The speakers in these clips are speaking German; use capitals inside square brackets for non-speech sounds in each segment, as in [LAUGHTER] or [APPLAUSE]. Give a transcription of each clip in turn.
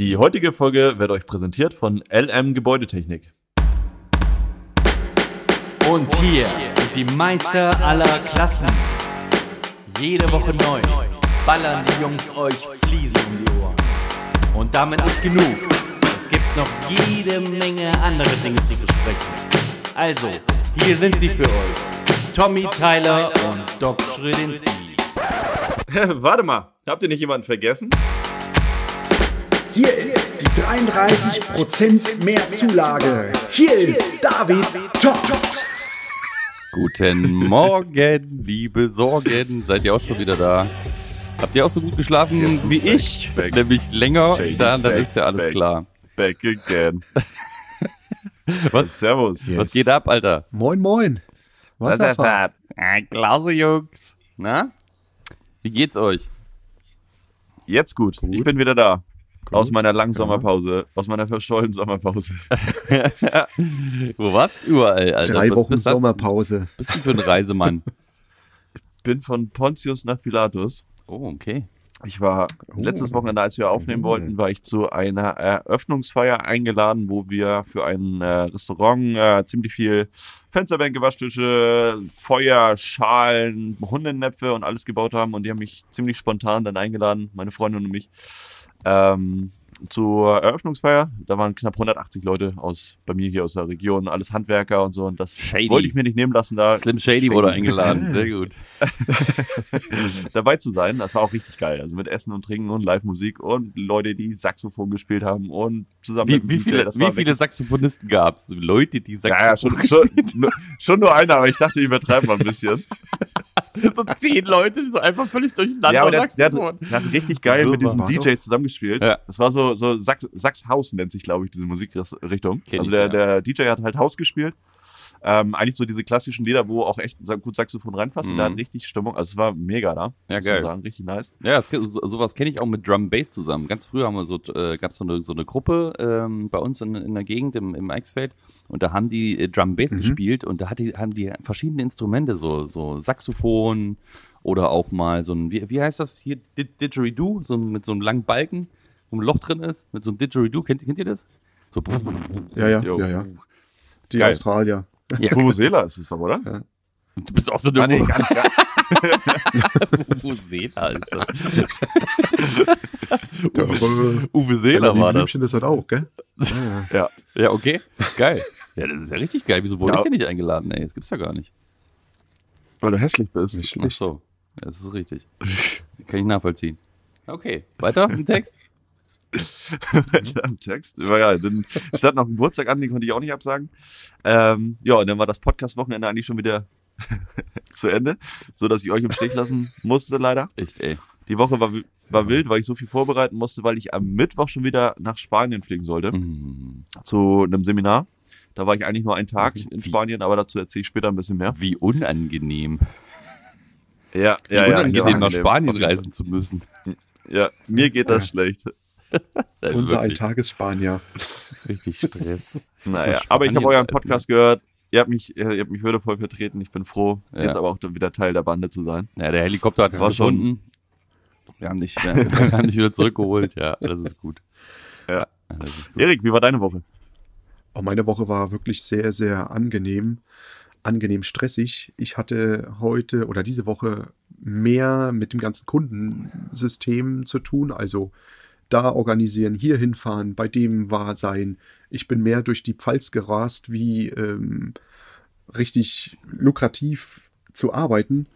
Die heutige Folge wird euch präsentiert von LM Gebäudetechnik. Und hier sind die Meister aller Klassen. Jede Woche neu ballern die Jungs euch Fliesen um die Ohren. Und damit nicht genug. Es gibt noch jede Menge andere Dinge zu besprechen. Also, hier sind sie für euch. Tommy Tyler und Doc Schrödinski. [LAUGHS] Warte mal, habt ihr nicht jemanden vergessen? Hier ist die 33% mehr Zulage. Hier ist David Topp. Guten Morgen, liebe Sorgen. Seid ihr auch schon wieder da? Habt ihr auch so gut geschlafen Jesus, wie back, ich? back. Nämlich länger, dann, dann ist ja alles back. klar. Back again. [LAUGHS] Was, Servus. was geht ab, Alter? Moin, moin. Wasserfahrt. Ah, Klasse, Jungs. Na? Wie geht's euch? Jetzt gut. Ich bin wieder da. Aus meiner langen Sommerpause. Aus meiner verschollenen Sommerpause. [LAUGHS] Wo warst du überall, Alter? Drei Was Wochen bist Sommerpause. bist du für ein Reisemann? [LAUGHS] Bin von Pontius nach Pilatus. Oh, okay. Ich war letztes Wochenende, als wir aufnehmen wollten, war ich zu einer Eröffnungsfeier eingeladen, wo wir für ein äh, Restaurant äh, ziemlich viel Fensterbänke, Waschtische, Feuer, Schalen, Hundenäpfe und alles gebaut haben. Und die haben mich ziemlich spontan dann eingeladen, meine Freundin und mich, ähm, zur Eröffnungsfeier. Da waren knapp 180 Leute aus bei mir hier aus der Region, alles Handwerker und so. Und das Shady. wollte ich mir nicht nehmen lassen, da Slim Shady wurde eingeladen. Sehr [LAUGHS] gut. [LAUGHS] dabei zu sein. Das war auch richtig geil. Also mit Essen und Trinken und Live-Musik und Leute, die Saxophon gespielt haben und zusammen Wie, wie viele, Das wie viele Saxophonisten gab's? Leute, die Ja, ja, schon, Saxophon schon, nur- schon nur einer, aber ich dachte, ich übertreibe mal ein bisschen. [LAUGHS] so zehn Leute, die so einfach völlig durcheinander Ja, aber der, der, hat, Saxophon. der hat richtig geil mit diesem. DJ zusammengespielt. Ja. Das war so, so Sachs, Sachshaus nennt sich, glaube ich, diese Musikrichtung. Kenn Also der, der DJ hat halt Haus gespielt. Ähm, eigentlich so diese klassischen Lieder, wo auch echt gut Saxophon reinpasst und der Mhm. hat richtig Stimmung. Also es war mega da. Ja, geil. Sagen. Richtig nice. Ja, das, so, sowas kenne ich auch mit Drum Bass zusammen. Ganz früher haben wir so, äh, gab es so eine, so eine Gruppe ähm, bei uns in, in der Gegend im, im Eichsfeld und da haben die äh, Drum Bass gespielt und da hat die, haben die verschiedene Instrumente, so, so Saxophon oder auch mal so ein, wie, wie heißt das hier, Di- Didgeridoo, so mit so einem langen Balken, wo ein Loch drin ist, mit so einem Didgeridoo, kennt, kennt ihr das? So, Ja, ja, ja, ja. Die Geil. Australier. ja, Vuvuzela ist es doch, oder? du bist auch so eine Ah, nee, gar nicht, gar Vuvuzela, Alter. Der, [LAUGHS] Uwe, Uwe Seeler war das. Blümchen ist das auch, gell? [LAUGHS] Ja, ja. Ja. Ja, okay. Geil. Ja, das ist ja richtig geil. Wieso wurde Ja. ich denn nicht eingeladen? Ey, das gibt's ja gar nicht. Weil du hässlich bist. Nicht Ach schlecht. so. Ja, das ist richtig. Kann ich nachvollziehen. Okay. Weiter im Text? [LAUGHS] am Text. War ja, dann stand noch ein Geburtstag an, den konnte ich auch nicht absagen. Ähm, ja, und dann war das Podcast-Wochenende eigentlich schon wieder [LAUGHS] zu Ende, so dass ich euch im Stich lassen musste, leider. Echt, ey. Die Woche war, war wild, weil ich so viel vorbereiten musste, weil ich am Mittwoch schon wieder nach Spanien fliegen sollte, Mhm. zu einem Seminar. Da war ich eigentlich nur einen Tag in Wie? Spanien, aber dazu erzähle ich später ein bisschen mehr. Wie unangenehm. Ja, Wie unangenehm, nach Auf Spanien jeden Fall. reisen zu müssen. Ja, mir geht das schlecht. [LAUGHS] Äh, Unser wirklich. Alltagesspanier. Richtig Stress. Naja, aber ich habe euren. Podcast gehört. Ihr habt mich, ihr habt mich würdevoll vertreten. Ich bin froh, Ja. jetzt aber auch wieder Teil der Bande zu sein. Ja, der Helikopter hat es gefunden. Wir haben dich, wir wir haben dich wieder zurückgeholt. Ja, das ist gut. Ja. Ja, das ist gut. Erik, wie war deine Woche? Oh, meine Woche war wirklich sehr, sehr angenehm. Angenehm stressig. Ich hatte heute oder diese Woche mehr mit dem ganzen Kundensystem zu tun. Also da organisieren, hier hinfahren, bei dem war sein. Ich bin mehr durch die Pfalz gerast, wie ähm, richtig lukrativ zu arbeiten.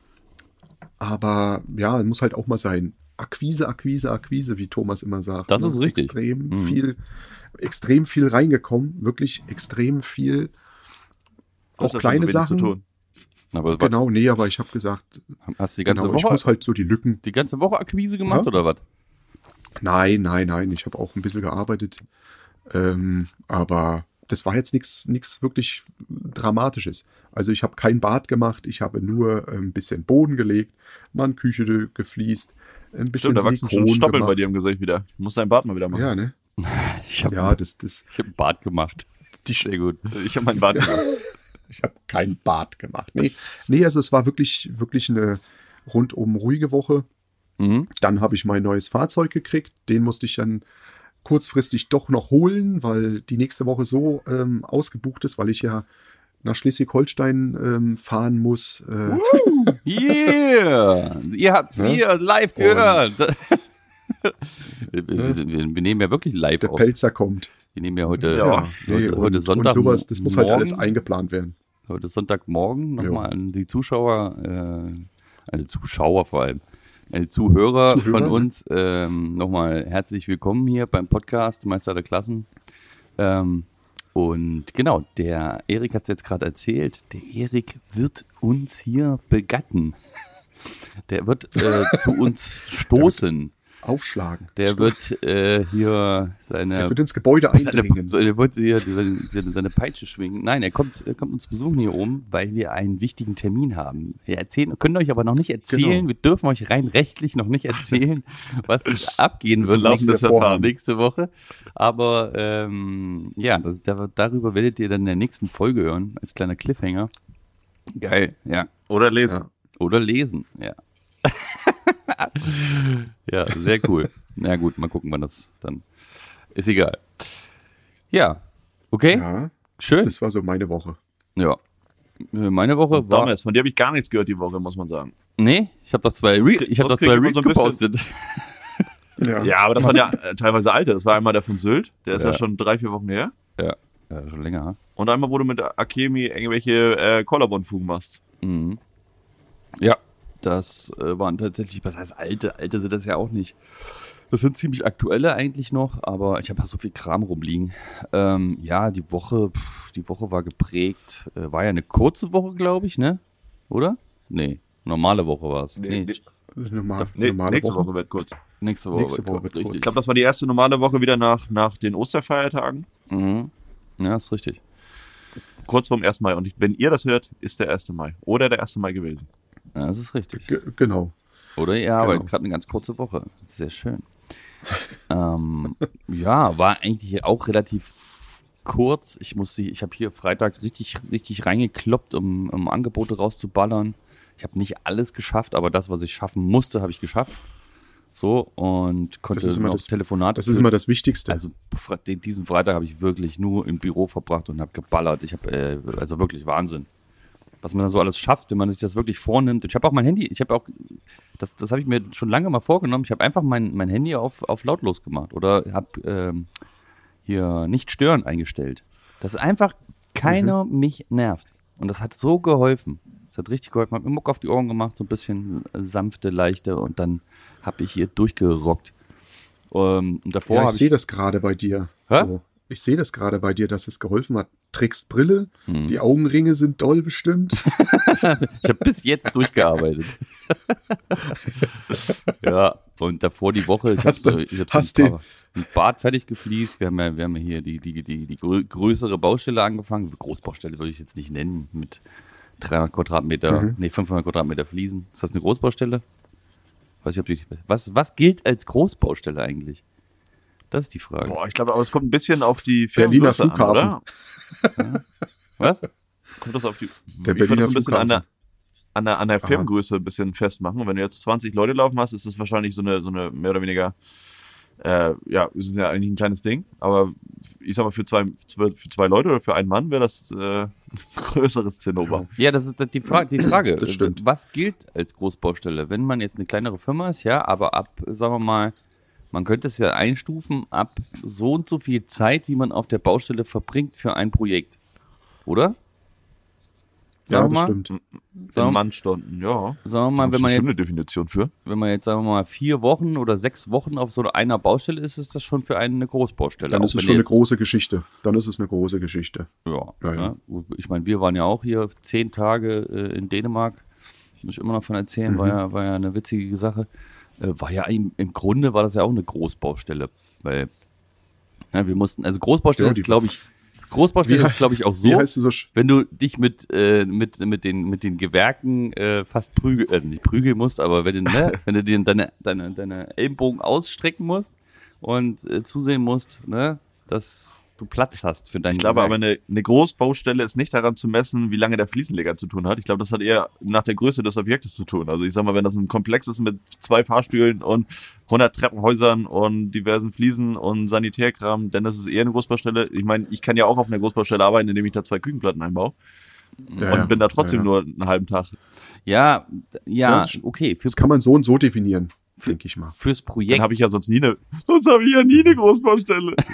Aber ja, muss halt auch mal sein. Akquise, Akquise, Akquise, wie Thomas immer sagt. Das ne? ist richtig. Extrem Mhm. viel, extrem viel reingekommen, wirklich extrem viel. Auch kleine so Sachen. Zu tun? Aber Genau, nee, aber ich habe gesagt, hast du die ganze genau, ich Woche, muss halt so die Lücken. die ganze Woche Akquise gemacht Ja. oder was? Nein, nein, nein, ich habe auch ein bisschen gearbeitet. Ähm, aber das war jetzt nichts wirklich Dramatisches. Also ich habe kein Bad gemacht, ich habe nur ein bisschen Boden gelegt, mal eine Küche gefliest, ein bisschen Stimmt, da wachsen schon Stoppeln bei gemacht. dir im Gesicht wieder. Du musst deinen Bart mal wieder machen. Ja, ne? [LAUGHS] Ich habe Ja, das, das, ich hab einen Bart gemacht. die, Sehr gut. Ich habe meinen Bart gemacht. [LAUGHS] Ich habe kein Bad gemacht. Nee, nee, also es war wirklich, wirklich eine rundum ruhige Woche. Mhm. Dann habe ich mein neues Fahrzeug gekriegt. Den musste ich dann kurzfristig doch noch holen, weil die nächste Woche so ähm, ausgebucht ist, weil ich ja nach Schleswig-Holstein ähm, fahren muss. Äh, Yeah! Ihr habt's Ne? hier live gehört. [LAUGHS] wir, wir, wir nehmen ja wirklich live der auf. Pelzer kommt. Wir nehmen ja heute, Ja, Nee, heute, und, heute Sonntag. und sowas, das muss halt alles morgen. eingeplant werden. Heute Sonntagmorgen nochmal an die Zuschauer, äh, also Zuschauer vor allem, an die Zuhörer, Zuhörer, von uns ähm, nochmal herzlich willkommen hier beim Podcast Meister der Klassen. Ähm, und genau, der Erik hat es jetzt gerade erzählt, der Erik wird uns hier begatten. [LAUGHS] Der wird äh, zu uns stoßen. Aufschlagen. Der wird äh, hier seine Der wird ins Gebäude [LAUGHS] eindringen. seine, er wollte hier seine, seine Peitsche schwingen. Nein, er kommt, er kommt uns besuchen hier oben, weil wir einen wichtigen Termin haben. Wir erzählen, können euch aber noch nicht erzählen, Genau. wir dürfen euch rein rechtlich noch nicht erzählen, [LAUGHS] was abgehen wird nächste, Verfahren. nächste Woche. Aber ähm, ja, das, da, darüber werdet ihr dann in der nächsten Folge hören, als kleiner Cliffhanger. Geil, ja. Oder lesen. Ja. Oder lesen, ja. [LAUGHS] ja, sehr cool. [LAUGHS] Na gut, mal gucken, wann das dann. Ist egal. Ja, okay, Ja, schön. das war so meine Woche. Ja. Äh, Meine Woche war. Damals, von dir habe ich gar nichts gehört die Woche, muss man sagen. Nee, ich habe doch zwei, Re ich hab doch zwei Reels so gepostet. [LAUGHS] Ja, Ja, aber das waren ja äh, teilweise alte. Das war einmal der von Sylt, der ist ja, Ja. schon drei, vier Wochen her. Ja, ja schon länger. hm? Und einmal, wo du mit Akemi irgendwelche äh, Collarbone-Fugen machst. Mhm. Ja, das äh, waren tatsächlich, was heißt alte? Alte sind das ja auch nicht. Das sind ziemlich aktuelle eigentlich noch, aber ich habe ja so viel Kram rumliegen. Ähm, ja, die Woche, pff, die Woche war geprägt, äh, war ja eine kurze Woche, glaube ich, ne? Oder? Nee, normale Woche war es. Nee, normal, Nee, normale nächste Woche. Woche wird kurz. nächste Woche. nächste wird Woche kurz, wird kurz. richtig. Ich glaube, das war die erste normale Woche wieder nach, nach den Osterfeiertagen. Mhm. Ja, ist richtig. Kurz vorm 1. Mai. Und ich, wenn ihr das hört, ist der 1. Mai. Oder der 1. Mai gewesen. Ja, das ist richtig. Ge genau. Oder ihr arbeitet Genau. gerade eine ganz kurze Woche. Sehr schön. [LAUGHS] ähm, ja, war eigentlich auch relativ kurz. Ich muss sie, ich habe hier Freitag richtig, richtig reingekloppt, um, um Angebote rauszuballern. Ich habe nicht alles geschafft, aber das, was ich schaffen musste, habe ich geschafft. So und konnte Das das- Telefonate Das ist immer das Wichtigste. Also diesen Freitag habe ich wirklich nur im Büro verbracht und habe geballert. Ich habe äh, also wirklich Wahnsinn, was man da so alles schafft, wenn man sich das wirklich vornimmt. Ich habe auch mein Handy, ich habe auch das, das habe ich mir schon lange mal vorgenommen. Ich habe einfach mein, mein Handy auf, auf lautlos gemacht oder habe ähm, hier nicht stören eingestellt, dass einfach keiner mich nervt. Und das hat so geholfen. Das hat richtig geholfen. Hab mir Muck auf die Ohren gemacht, so ein bisschen sanfte, leichte und dann habe ich hier durchgerockt. Ähm, davor ja, ich habe sehe ich das gerade bei dir. Hä? So. Ich sehe das gerade bei dir, dass es geholfen hat. Trägst Brille, Hm. die Augenringe sind doll bestimmt. [LAUGHS] Ich habe bis jetzt durchgearbeitet. [LAUGHS] ja, und davor die Woche, ich habe hab den- Bad fertig gefliest. Wir haben ja, wir haben ja hier die, die, die, die grö größere Baustelle angefangen. Großbaustelle würde ich jetzt nicht nennen, mit 300 Quadratmeter, Mhm. nee, 500 Quadratmeter Fliesen. Ist das eine Großbaustelle? Weiß ich, ob die, was, was gilt als Großbaustelle eigentlich? Das ist die Frage. Boah, ich glaube, aber es kommt ein bisschen auf die Berliner Firmengröße an, Flughafen. oder? [LAUGHS] Was? Kommt das auf die. Der ich Berliner das ein bisschen an der, Flughafen. an der, an der Firmengröße ein bisschen festmachen. Und wenn du jetzt 20 Leute laufen hast, ist das wahrscheinlich so eine, so eine mehr oder weniger, äh, ja, es ist ja eigentlich ein kleines Ding, aber ich sag mal, für zwei, für zwei Leute oder für einen Mann wäre das äh, ein [LAUGHS] größeres Zinnober. Ja, das ist die Frage. Die Frage. Das stimmt. Was gilt als Großbaustelle? Wenn man jetzt eine kleinere Firma ist, ja, aber ab, sagen wir mal, man könnte es ja einstufen ab so und so viel Zeit, wie man auf der Baustelle verbringt für ein Projekt. Oder? Ja, Sagen wir das mal, stimmt. Sagen- In Mannstunden, ja. sagen wir mal, wenn man Das ist bestimmt jetzt, eine Definition für. wenn man jetzt, sagen wir mal, vier Wochen oder sechs Wochen auf so einer Baustelle ist, ist das schon für einen eine Großbaustelle. Dann ist es schon eine große Geschichte. Dann ist es eine große Geschichte. Ja, Ja, ja. ich meine, wir waren ja auch hier zehn Tage äh, in Dänemark. Muss ich immer noch von erzählen, war, ja, war ja eine witzige Sache. Äh, war ja im, im Grunde war das ja auch eine Großbaustelle, weil ja, wir mussten, also Großbaustelle Ja, ist, glaube ich, Großbaustelle Wie- ist, glaube ich, auch [LAUGHS] so, so? wenn du dich mit, äh, mit, mit, den, mit den Gewerken äh, fast prügeln, äh, nicht prügeln musst, aber wenn du, ne, [LAUGHS] wenn du dir deine, deine, deine Ellenbogen ausstrecken musst und äh, zusehen musst, ne, dass du Platz hast für deinen Ich glaube Gewerk. aber, eine, eine Großbaustelle ist nicht daran zu messen, wie lange der Fliesenleger zu tun hat. Ich glaube, das hat eher nach der Größe des Objektes zu tun. Also ich sag mal, wenn das ein Komplex ist mit zwei Fahrstühlen und 100 Treppenhäusern und diversen Fliesen und Sanitärkram, dann ist es eher eine Großbaustelle. Ich meine, ich kann ja auch auf einer Großbaustelle arbeiten, indem ich da zwei Küchenplatten einbaue Ja, und bin da trotzdem ja, ja. nur einen halben Tag. Ja, Ja, okay. Für, Das kann man so und so definieren, denke ich mal. fürs Dann Projekt. habe ich ja sonst nie eine, [LAUGHS] sonst habe ich ja nie eine Großbaustelle. [LAUGHS]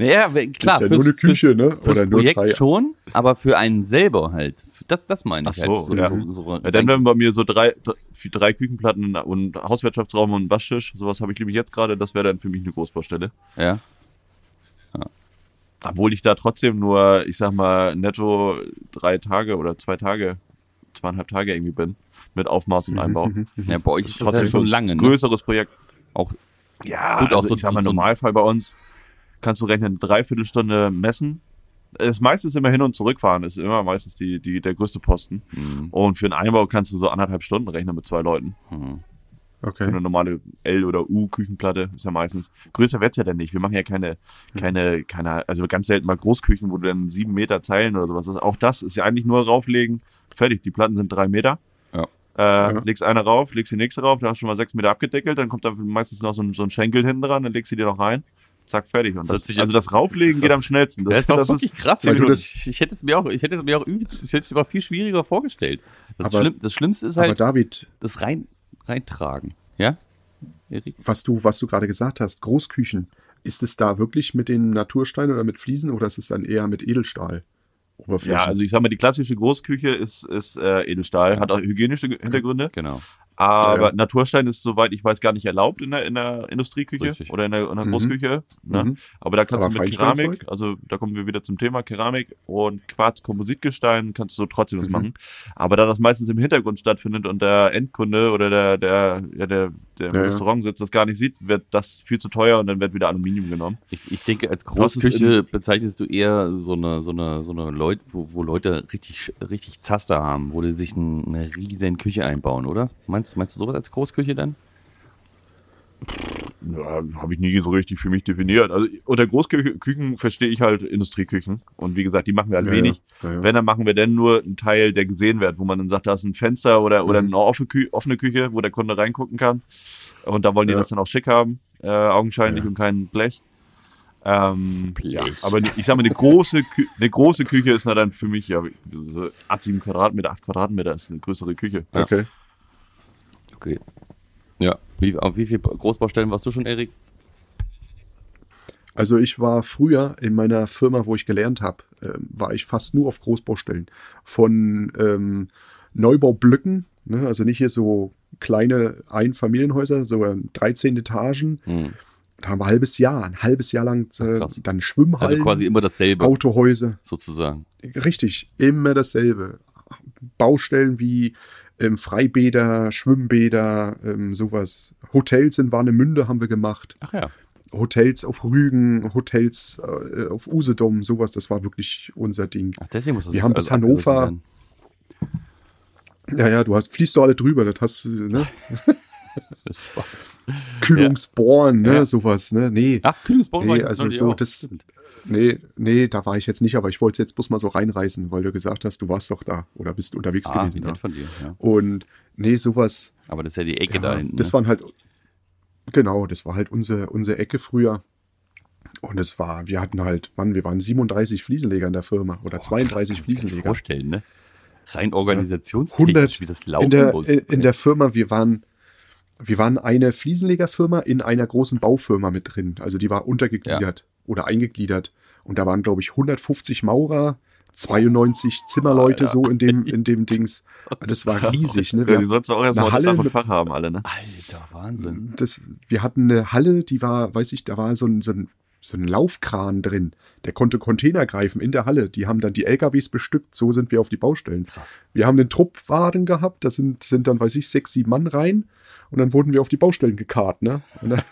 Naja, klar, ist ja nur eine Küche, ne? Fürs Oder nur Projekt drei. schon, aber für einen selber halt. Das, das meine ich Ach so, halt. ja. so, so, Ja, dann wären bei mir so drei, für drei Küchenplatten und Hauswirtschaftsraum und Waschtisch. Sowas habe ich nämlich jetzt gerade. Das wäre dann für mich eine Großbaustelle. ja. Obwohl ich da trotzdem nur, ich sag mal, netto drei Tage oder zwei Tage, zweieinhalb Tage irgendwie bin. Mit Aufmaß und Einbau. ja, bei euch ist das Trotzdem ja schon lange, ne? Größeres Projekt. Auch Ja, Gut, gut, auch also so- ich sag mal, so- Normalfall bei uns kannst du rechnen, eine Dreiviertelstunde messen. Das ist immer hin und zurückfahren, ist immer meistens die, die, der größte Posten. Mhm. Und für einen Einbau kannst du so anderthalb Stunden rechnen mit zwei Leuten. Für Okay. eine normale L- oder U-Küchenplatte ist ja meistens. Größer wird's ja dann nicht. Wir machen ja keine, keine, keine, also ganz selten mal Großküchen, wo du dann sieben Meter Zeilen oder sowas hast. Auch das ist ja eigentlich nur rauflegen. Fertig. Die Platten sind drei Meter. Ja. Äh, Legst eine rauf, legst die nächste rauf, dann hast du schon mal sechs Meter abgedeckelt, dann kommt da meistens noch so ein, so ein Schenkel hinten dran, dann legst du dir noch rein. Zack, fertig. Und Das das, also das Rauflegen das ist geht am schnellsten. Das, ist auch [LAUGHS] das wirklich krass. Weil Ich, du ich, ich hätte es mir auch, ich hätte es mir auch übelst, ich hätte es mir auch viel schwieriger vorgestellt. Das, Aber- Schlimm, das Schlimmste ist Aber halt David, das rein, reintragen. Ja? Erik? was du, was du gerade gesagt hast, Großküchen, ist es da wirklich mit den Natursteinen oder mit Fliesen oder ist es dann eher mit Edelstahl? Ja, also ich sag mal, die klassische Großküche ist, ist äh, Edelstahl, hat auch hygienische Hintergründe. Genau. Aber Ja, ja. Naturstein ist, soweit ich weiß, gar nicht erlaubt in der, in der Industrieküche Richtig. oder in der, in der Mhm. Großküche. Ne? Mhm. Aber da kannst Aber du mit? Keramik, also da kommen wir wieder zum Thema Keramik und Quarz-Kompositgestein, kannst du trotzdem Mhm. das machen. Aber da das meistens im Hintergrund stattfindet und der Endkunde oder der, der, ja, der, der im Ja. Restaurant sitzt, das gar nicht sieht, wird das viel zu teuer und dann wird wieder Aluminium genommen. Ich, ich denke, als Großküche bezeichnest du eher so eine, so eine, so eine Leute, wo, wo Leute richtig, richtig Zaster haben, wo die sich ein, eine riesen Küche einbauen, oder? Meinst, meinst du sowas als Großküche dann? Habe ich nie so richtig für mich definiert. Also unter Großküchen verstehe ich halt Industrieküchen. Und wie gesagt, die machen wir halt Ja, wenig. ja. Ja. Wenn, dann machen wir dann nur einen Teil, der gesehen wird, wo man dann sagt, da ist ein Fenster oder, oder Mhm. eine offene, Kü offene Küche, wo der Kunde reingucken kann. Und da wollen die Ja. das dann auch schick haben, äh, augenscheinlich Ja. und kein Blech. Ähm, Blech. Ja, aber ich sag mal, eine große, Kü eine große Küche ist na dann für mich ja so ab sieben Quadratmeter, acht Quadratmeter ist eine größere Küche. Ja. Okay. Okay. Wie, auf wie viele Großbaustellen warst du schon, Erik? Also ich war früher in meiner Firma, wo ich gelernt habe, ähm, war ich fast nur auf Großbaustellen. Von ähm, Neubaublöcken, ne, also nicht hier so kleine Einfamilienhäuser, so ähm, 13 Etagen. Hm. Da haben wir ein halbes Jahr, ein halbes Jahr lang äh, krass. dann Schwimmhallen, Also quasi immer dasselbe, Autohäuser. sozusagen. Richtig, immer dasselbe. Baustellen wie ähm, Freibäder, Schwimmbäder, ähm, sowas. Hotels in Warnemünde haben wir gemacht. Ach ja. Hotels auf Rügen, Hotels äh, auf Usedom, sowas, das war wirklich unser Ding. Ach, deswegen muss das Wir haben bis Hannover-. Ja, ja, du hast, fließt du alle drüber, das hast du, ne? [LAUGHS] Kühlungsbohren, ne, Ja. sowas, ne? Nee. Ach, Kühlungsbau war Nee, jetzt also so, das, Stimmt. Nee, nee, da war ich jetzt nicht, aber ich wollte es jetzt bloß mal so reinreißen, weil du gesagt hast, du warst doch da oder bist unterwegs Ah, wie gewesen da. nett von dir. Ja. Und nee, sowas, Aber das ist ja die Ecke da ja, hinten. das ne? waren halt, genau, das war halt unsere, unsere Ecke früher. Und es war, wir hatten halt, Mann, wir waren 37 Fliesenleger in der Firma oder Boah, 32 krass, kannst du dir Fliesenleger. vorstellen, ne? Rein organisationstechnisch, 100 wie das laufen in der, muss. in, in der Firma, wir waren, wir waren eine Fliesenlegerfirma in einer großen Baufirma mit drin. Also die war untergegliedert oder eingegliedert. Und da waren, glaube ich, 150 Maurer, 92 Zimmerleute Alter. so in dem, in dem [LAUGHS] Dings. Das war riesig, ne? Ja, Wir, die sollst du auch erstmal eine Halle mit- Fach haben, alle, ne? Alter, Wahnsinn. das, wir hatten eine Halle, die war, weiß ich, da war so ein, so ein, so ein Laufkran drin. Der konnte Container greifen in der Halle. Die haben dann die LKWs bestückt. So sind wir auf die Baustellen. Krass. Wir haben den Truppwagen gehabt, da sind, sind dann, weiß ich, sechs, sieben Mann rein und dann wurden wir auf die Baustellen gekarrt, ne? Und dann,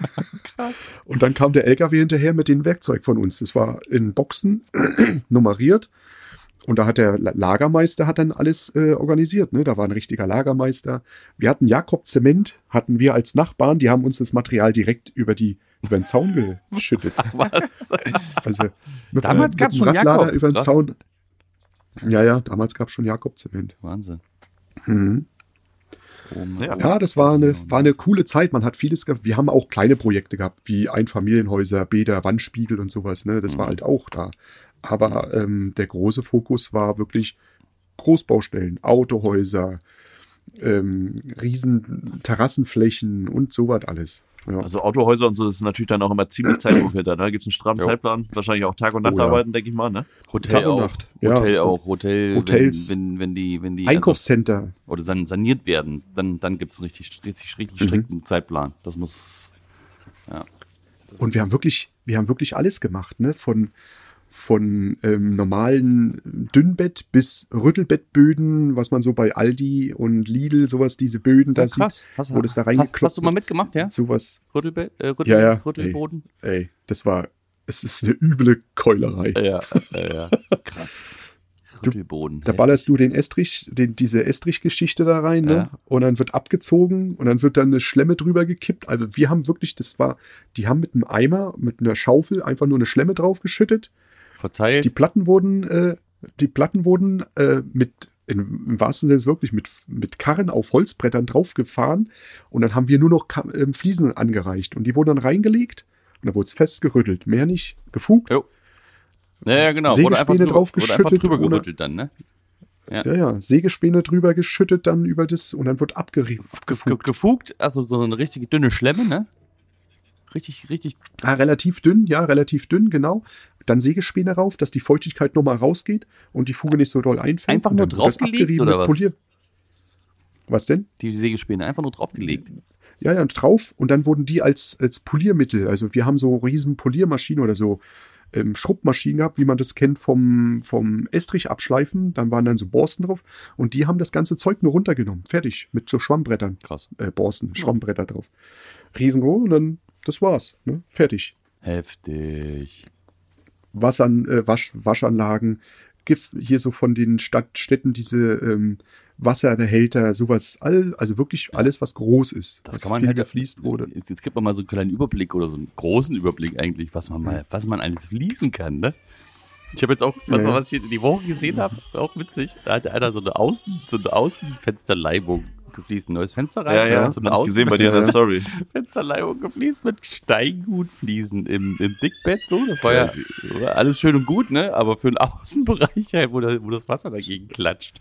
[LAUGHS] und dann kam der LKW hinterher mit dem Werkzeug von uns. Das war in Boxen [CLEARS THROAT] nummeriert Und da hat der La- Lagermeister hat dann alles äh, organisiert. Ne? Da war ein richtiger Lagermeister. Wir hatten Jakob Zement, hatten wir als Nachbarn, die haben uns das Material direkt über die über den Zaun geschüttet. [LAUGHS] Was? Also mit, Damals mit gab's dem schon Radlader Jakob. über den Krass. Zaun. Ja, ja, damals gab es schon Jakob Zement. Wahnsinn. Mhm. Oh. Ja. Ja, das war eine, war eine coole Zeit. Man hat vieles gehabt. Wir haben auch kleine Projekte gehabt, wie Einfamilienhäuser, Bäder, Wandspiegel und sowas. Ne? Das war halt auch da. Aber ähm, der große Fokus war wirklich Großbaustellen, Autohäuser, ähm, riesen Terrassenflächen und sowas alles. Ja. Also Autohäuser und so, das ist natürlich dann auch immer ziemlich hinter. Da gibt es einen strammen Jo. Zeitplan. Wahrscheinlich auch Tag- und Oh ja. Nachtarbeiten, denke ich mal, ne? Hotel Tag und auch. Nacht. Ja. Hotel auch. Hotel, Hotels. Wenn, wenn, wenn die, wenn die Einkaufscenter. Also, oder san richtig werden, dann, dann gibt es einen richtig, richtig, richtig strikten Zeitplan. Das muss. Und wir haben wirklich, wir haben wirklich alles gemacht, ne? Von, von ähm, normalen Dünnbett bis Rüttelbettböden, was man so bei Aldi und Lidl, sowas, diese Böden da sieht, Hast, wo das da reingeklopft hast du mal mitgemacht, ja? Sowas. Rüttelbe äh, Rüttel, Ja, ja. Rüttelboden? Ey, ey, das war, es ist eine üble Keulerei. Ja, ja, ja. [LAUGHS] Krass. Rüttelboden. Da ballerst du den Estrich, den, diese Estrich-Geschichte da rein, ne? Ja. Und dann wird abgezogen und dann wird dann eine Schlemme drüber gekippt. Also wir haben wirklich, das war, die haben mit einem Eimer, mit einer Schaufel einfach nur eine Schlemme draufgeschüttet. Verteilt. Die Platten wurden, äh, die Platten wurden äh, mit, in, im wahrsten Sinne wirklich mit, mit Karren auf Holzbrettern draufgefahren und dann haben wir nur noch Ka ähm, Fliesen angereicht und die wurden dann reingelegt und dann wurde es festgerüttelt. Mehr nicht, gefugt. Jo. Ja, ja, genau. Sägespäne drüber- drauf wurde einfach geschüttet drüber ohne- gerüttelt dann, ne? Ja, ja, Sägespäne drüber geschüttet dann über das und dann wird abgerieben. Gefugt. gefugt, also so eine richtige dünne Schlemme, ne? Richtig, richtig. Ah, relativ dünn, ja, relativ dünn, genau. Dann Sägespäne rauf, dass die Feuchtigkeit nochmal rausgeht und die Fuge nicht so doll einfängt. Einfach nur draufgelegt, oder was? Polier. Was denn? Die Sägespäne einfach nur draufgelegt. Ja, ja, drauf und dann wurden die als, als Poliermittel, also wir haben so riesen Poliermaschinen oder so ähm, Schrubbmaschinen gehabt, wie man das kennt vom, vom Estrich abschleifen, dann waren dann so Borsten drauf und die haben das ganze Zeug nur runtergenommen, fertig, mit so Schwammbrettern, Krass. äh, Borsten, Schwammbretter drauf. Riesengroß und dann, das war's, ne? fertig. Heftig. Wasser, äh, Wasch, Waschanlagen, hier so von den Stadt, Städten diese ähm, Wasserbehälter, sowas, all, also wirklich alles, was groß ist, Das was kann man viel halt gefliest wurde. Jetzt, jetzt gibt man mal so einen kleinen Überblick oder so einen großen Überblick eigentlich, was man mal, was man alles fließen kann, ne? Ich habe jetzt auch, was, Ja. was ich die Woche gesehen habe, auch witzig. Da hatte einer so eine Außen, so eine Außenfensterleibung gefliest, ein neues Fenster rein. Ja, ja, so hab ich gesehen bei dir in der Ja. Story. Fensterleibung gefliest mit Steingutfliesen im, im Dickbett so. Das war ja alles schön und gut, ne? Aber für den [LAUGHS] Außenbereich, halt, wo, da, wo das Wasser dagegen klatscht.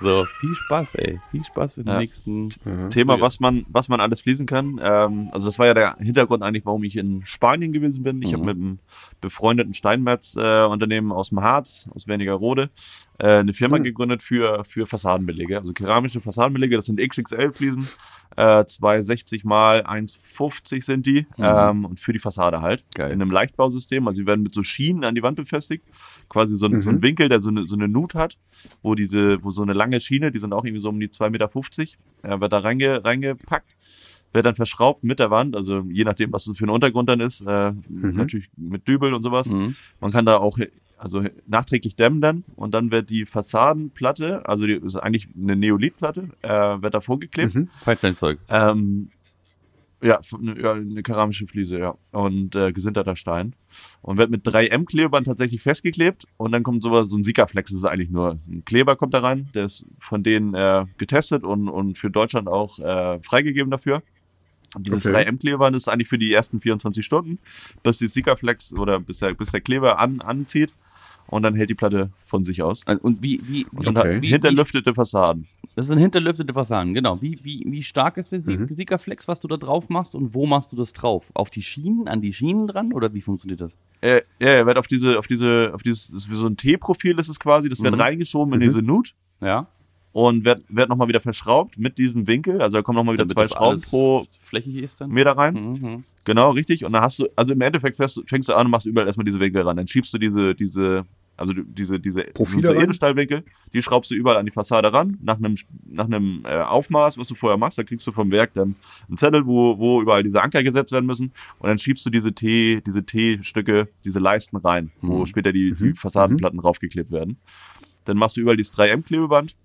So, viel Spaß, ey. Viel Spaß im Ja. nächsten. Thema, was man, was man alles fließen kann. Ähm, also das war ja der Hintergrund eigentlich, warum ich in Spanien gewesen bin. Ich Mhm. habe mit einem befreundeten Steinmetz-Unternehmen aus dem Harz, aus Wernigerode, äh, eine Firma Mhm. gegründet für, für Fassadenbelege. Also keramische Fassadenbelege, das sind XXL-Fliesen. Äh, 260 mal 1,50 sind die. Ähm, und für die Fassade halt. Geil. In einem Leichtbausystem. Also die werden mit so Schienen an die Wand befestigt. Quasi so, ein so ein Winkel, der so eine, so eine Nut hat, wo diese, wo so eine lange Schiene, die sind auch irgendwie so um die 2,50 Meter, äh, wird da reinge, reingepackt wird dann verschraubt mit der Wand, also je nachdem, was es für ein Untergrund dann ist, äh, natürlich mit Dübel und sowas. Mhm. Man kann da auch also nachträglich dämmen dann und dann wird die Fassadenplatte, also die ist eigentlich eine Neolithplatte, äh, wird da vorgeklebt. Mhm. Feinsteinzeug. Ähm, ja, ne- ja, eine keramische Fliese, ja. Und äh, gesinterter Stein. Und wird mit 3M-Klebern tatsächlich festgeklebt. Und dann kommt sowas, so ein Sikaflex, das ist eigentlich nur ein Kleber kommt da rein. Der ist von denen äh, getestet und, und für Deutschland auch äh, freigegeben dafür. Und dieses Okay. 3M-Kleber ist eigentlich für die ersten 24 Stunden, bis die Sikaflex oder bis der, bis der Kleber an, anzieht. Und dann hält die Platte von sich aus. Und wie, wie, Und dann Okay. hat hinterlüftete Fassaden. Das sind hinterlüftete Fassaden, genau. Wie, wie, wie stark ist der Sie Mhm. Sikaflex, was du da drauf machst und wo machst du das drauf? Auf die Schienen, an die Schienen dran oder wie funktioniert das? Äh, ja, er wird auf diese, auf diese, auf dieses, das ist wie so ein T-Profil ist es quasi, das wird Mhm. reingeschoben in diese Nut Ja? Und wird, wird nochmal wieder verschraubt mit diesem Winkel. Also da kommen nochmal wieder Damit zwei das Schrauben pro flächig ist dann? Meter rein. Mhm. Genau, richtig. Und dann hast du, also im Endeffekt fängst, du- fängst du an und machst überall erstmal diese Winkel ran. Dann schiebst du diese, diese, also die- diese, diese, Profile diese? Edelstahlwinkel, die schraubst du überall an die Fassade ran, nach einem, nach einem äh, Aufmaß, was du vorher machst. Da kriegst du vom Werk dann einen Zettel, wo, wo überall diese Anker gesetzt werden müssen. Und dann schiebst du diese T, diese T-Stücke, diese Leisten rein, wo Mhm. später die, die Fassadenplatten draufgeklebt werden. Dann machst du überall dieses 3M-Klebeband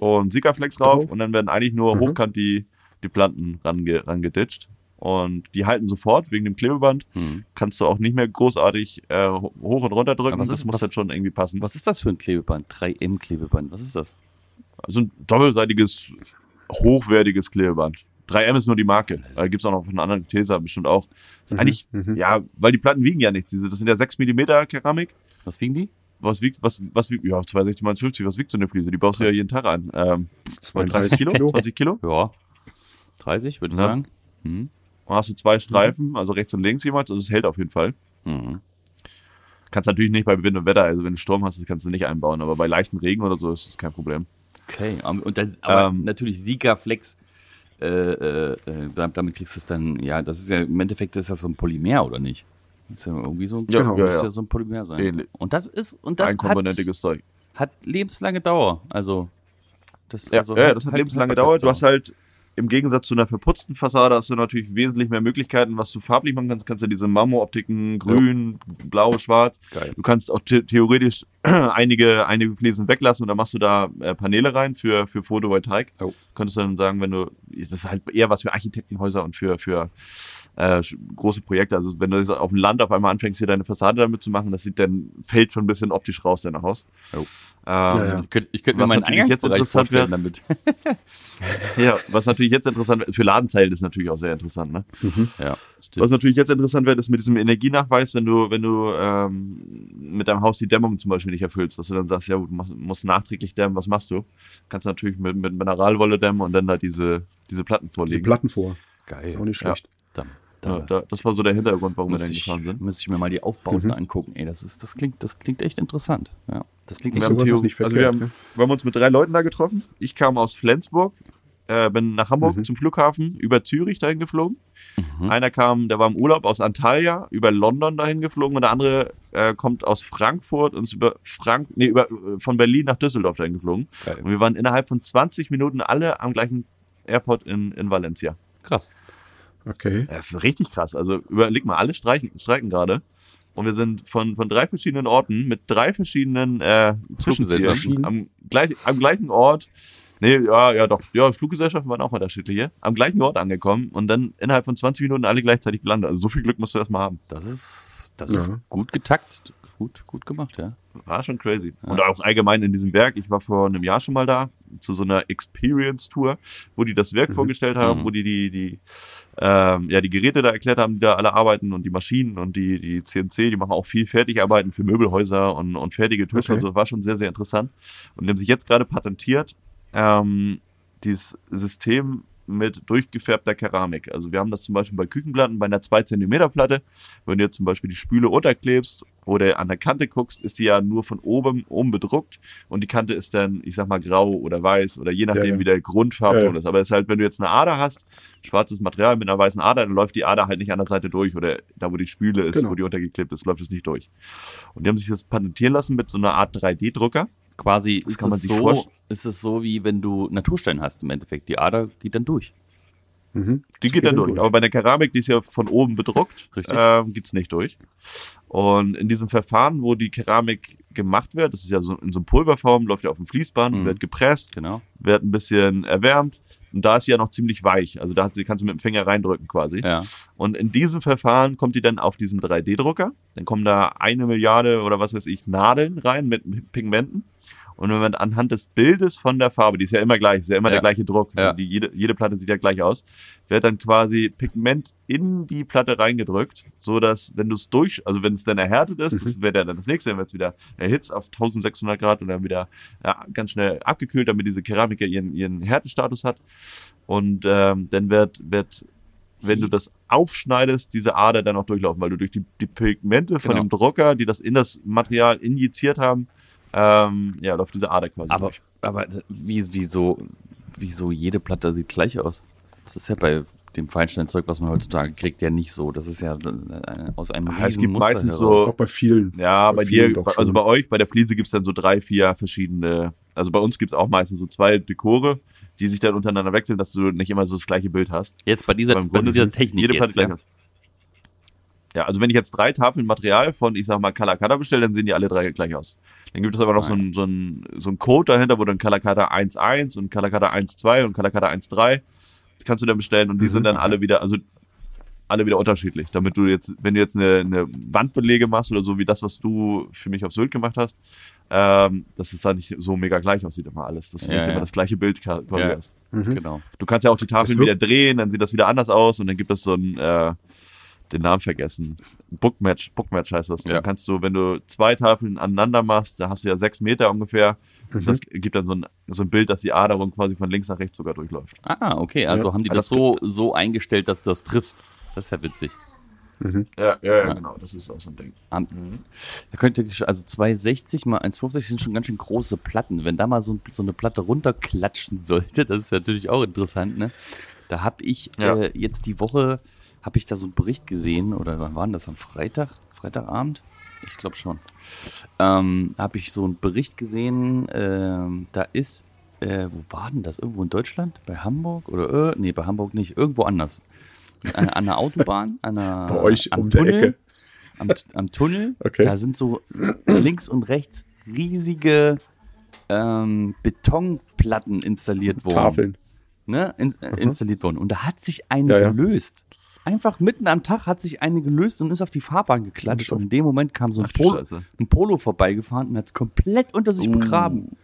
und Sikaflex drauf Drauf. und dann werden eigentlich nur Mhm. hochkant die, die Planten range, rangeditscht. Und die halten sofort wegen dem Klebeband. Mhm. Kannst du auch nicht mehr großartig äh, hoch und runter drücken. Aber das ist- muss was- dann schon irgendwie passen. Was ist das für ein Klebeband? 3M-Klebeband. Was ist das? Also ein doppelseitiges, hochwertiges Klebeband. 3M ist nur die Marke. Da gibt es auch noch von anderen Tesa bestimmt auch. Ist Eigentlich, ja, weil die Platten wiegen ja nichts. Das sind ja 6 mm Keramik. Was wiegen die? Was wiegt, was, was wiegt, ja, 260 mal 50, was wiegt so eine Fliese? Die baust du ja jeden Tag an. Ähm, 30 Kilo? 20 Kilo? Ja. 30, würde ich Ja. sagen. Dann hast du zwei Streifen, also rechts und links jemals, also es hält auf jeden Fall. Mhm. Kannst natürlich nicht bei Wind und Wetter, also wenn du Sturm hast, das kannst du nicht einbauen, aber bei leichtem Regen oder so ist das kein Problem. Okay, und dann, aber Ähm. natürlich Sikaflex, äh, äh, äh, da- damit kriegst du es dann, ja, das ist ja im Endeffekt ist das so ein Polymer, oder nicht? Das ist ja irgendwie so, Ja, Genau. ja, ja. ja so ein Polymer sein. Ähnlich. Und das ist, und das hat, Einkomponentiges Zeug. hat lebenslange Dauer. Also, das, Ja, also ja, halt- das hat halt lebenslange Dauer. Du hast halt im Gegensatz zu einer verputzten Fassade hast du natürlich wesentlich mehr Möglichkeiten, was du farblich machen kannst. Du kannst ja diese Marmoroptiken, grün, blau, schwarz. Geil. Du kannst auch the theoretisch [CLEARS THROAT] einige, einige Fliesen weglassen und dann machst du da äh, Paneele rein für, für Photovoltaik. Oh. Könntest du dann sagen, wenn du, das ist halt eher was für Architektenhäuser und für, für äh, große Projekte. Also wenn du jetzt auf dem Land auf einmal anfängst, hier deine Fassade damit zu machen, das sieht dann, fällt schon ein bisschen optisch raus, dein Haus. Oh. Ähm, ja. Ich könnte, ich könnte mir Was meinen jetzt Eingangsbereich interessant vorstellen wird- damit. [LAUGHS] [LAUGHS] Ja, was natürlich jetzt interessant wird, für Ladenzeilen ist natürlich auch sehr interessant, ne? ja, Was stimmt. natürlich jetzt interessant wird, ist mit diesem Energienachweis, wenn du, wenn du ähm, mit deinem Haus die Dämmung zum Beispiel nicht erfüllst, dass du dann sagst, ja, du machst, musst nachträglich dämmen, was machst du? Kannst du natürlich mit, mit Mineralwolle dämmen und dann da diese, diese Platten Diese vorlegen. Platten vor. Geil. Auch nicht Ja. schlecht. Da, da, da, das war so der Hintergrund, warum wir dann gefahren sind. müsste ich mir mal die Aufbauten angucken. Ey, das ist, das klingt, das klingt echt interessant. Ja, das klingt Wir ist nicht also wir, haben, ne? wir haben uns mit drei Leuten da getroffen. Ich kam aus Flensburg, äh, bin nach Hamburg Mhm. zum Flughafen, über Zürich dahin geflogen. Einer kam, der war im Urlaub aus Antalya, über London dahin geflogen und der andere äh, kommt aus Frankfurt und ist über Frank nee, über, äh, von Berlin nach Düsseldorf dahin geflogen. Geil. Und wir waren innerhalb von 20 Minuten alle am gleichen Airport in, in Valencia. krass. Okay. Das ist richtig krass. Also überleg mal, alle streiken, streiken gerade. Und wir sind von, von drei verschiedenen Orten mit drei verschiedenen äh, Fluggesellschaften. am, gleich, am gleichen Ort. Nee, ja, ja, doch. Ja, Fluggesellschaften waren auch unterschiedliche. Am gleichen Ort angekommen und dann innerhalb von 20 Minuten alle gleichzeitig gelandet. Also so viel Glück musst du erstmal haben. Das ist, das Ja. ist gut getakt. Gut, gut gemacht, ja. War schon crazy. Und auch allgemein in diesem Werk. Ich war vor einem Jahr schon mal da zu so einer Experience-Tour, wo die das Werk vorgestellt haben, wo die die, die, ähm, ja, die Geräte da erklärt haben, die da alle arbeiten und die Maschinen und die, die CNC, die machen auch viel Fertigarbeiten für Möbelhäuser und, und fertige Tische. Okay. Also war schon sehr, sehr interessant. Und die haben sich jetzt gerade patentiert, ähm, dieses System mit durchgefärbter Keramik. Also wir haben das zum Beispiel bei Küchenplatten, bei einer 2 Zentimeter Platte. Wenn du jetzt zum Beispiel die Spüle unterklebst oder an der Kante guckst, ist die ja nur von oben oben bedruckt und die Kante ist dann, ich sag mal, grau oder weiß oder je nachdem, Ja, ja. wie der Grundfarbton Ja, ja. ist. Aber es ist halt, wenn du jetzt eine Ader hast, schwarzes Material mit einer weißen Ader, dann läuft die Ader halt nicht an der Seite durch oder da, wo die Spüle ist, Genau. wo die untergeklebt ist, läuft es nicht durch. Und die haben sich das patentieren lassen mit so einer Art 3D-Drucker. Quasi ist kann man es, sich so, vorstellen. Ist es so, wie wenn du Naturstein hast im Endeffekt. Die Ader geht dann durch. Mhm. Die Das geht dann durch. Aber bei der Keramik, die ist ja von oben bedruckt, Richtig. ähm, geht's nicht durch. Und in diesem Verfahren, wo die Keramik gemacht wird, das ist ja so in so einer Pulverform, läuft ja auf dem Fließband, Mhm. wird gepresst, Genau. wird ein bisschen erwärmt. Und da ist sie ja noch ziemlich weich. Also da hat sie, kannst du mit dem Finger reindrücken quasi. Ja. Und in diesem Verfahren kommt die dann auf diesen 3D-Drucker. Dann kommen da eine Milliarde oder was weiß ich Nadeln rein mit Pigmenten. Und wenn man anhand des Bildes von der Farbe, die ist ja immer gleich, ist ja immer Ja. der gleiche Druck, Ja. also die, jede, jede Platte sieht ja gleich aus, wird dann quasi Pigment in die Platte reingedrückt, so dass wenn du es durch, also wenn es dann erhärtet ist, das wäre dann das nächste, dann wird es wieder erhitzt auf 1600 Grad und dann wieder ja, ganz schnell abgekühlt, damit diese Keramik ja ihren, ihren Härtestatus hat. Und ähm, dann wird, wird wenn du das aufschneidest, diese Ader dann auch durchlaufen, weil du durch die, die Pigmente von Genau. dem Drucker, die das in das Material injiziert haben, ähm, ja, läuft diese Ader quasi Aber, durch. aber wie, wieso, wieso jede Platte sieht gleich aus? Das ist ja bei dem Feinsteinzeug, was man heutzutage kriegt, ja nicht so. Das ist ja äh, aus einem Ah, es gibt Muster meistens heraus. so- Auch bei vielen. Ja, bei vielen dir, doch also bei euch, bei der Fliese gibt's dann so drei, vier verschiedene, also bei uns gibt's auch meistens so zwei Dekore, die sich dann untereinander wechseln, dass du nicht immer so das gleiche Bild hast. Jetzt bei dieser, bei dieser Technik jede Platte jetzt, gleich ja? aus. Ja, also wenn ich jetzt drei Tafeln Material von, ich sag mal, Kalakata bestelle, dann sehen die alle drei gleich aus. Dann gibt es aber noch so ein, so ein, so ein Code dahinter, wo dann Kalakata 1.1 und Kalakata 1.2 und Kalakata 1.3 das kannst du dann bestellen und die sind dann alle wieder, also alle wieder unterschiedlich. Damit du jetzt, wenn du jetzt eine, eine Wandbelege machst oder so wie das, was du für mich auf Sylt gemacht hast, ähm, dass es da nicht so mega gleich aussieht immer alles. Dass du Ja, nicht ja. immer das gleiche Bild quasi Ja. hast. Genau. Du kannst ja auch die Tafeln wird- wieder drehen, dann sieht das wieder anders aus und dann gibt es so ein, äh, den Namen vergessen. Bookmatch, Bookmatch heißt das. Ja. Dann kannst du, wenn du zwei Tafeln aneinander machst, da hast du ja sechs Meter ungefähr. Das gibt dann so ein, so ein Bild, dass die Aderung quasi von links nach rechts sogar durchläuft. Ah, okay. Also Ja. haben die Also das so, so eingestellt, dass du das triffst. Das ist ja witzig. Ja, ja, ja, genau. Das ist auch so ein Ding. Am- Da könnte, also 260 mal 150 sind schon ganz schön große Platten. Wenn da mal so, so eine Platte runterklatschen sollte, das ist natürlich auch interessant, ne? Da habe ich Ja. äh, jetzt die Woche, habe ich da so einen Bericht gesehen, oder wann war denn das, am Freitag? Freitagabend? Ich glaube schon. Ähm, habe ich so einen Bericht gesehen, ähm, da ist, äh, wo war denn das? Irgendwo in Deutschland? Bei Hamburg? Oder, äh, nee, bei Hamburg nicht, irgendwo anders. An, an der Autobahn, an der, Bei euch am um Tunnel, Ecke. am, am Tunnel, Okay. da sind so links und rechts riesige ähm, Betonplatten installiert worden. Tafeln. Ne, in, äh, installiert worden. Und da hat sich eine Ja, ja. Einfach mitten am Tag hat sich eine gelöst und ist auf die Fahrbahn geklatscht. Und in dem Moment kam so ein, Ach Polo, ein Polo vorbeigefahren und hat es komplett unter sich begraben.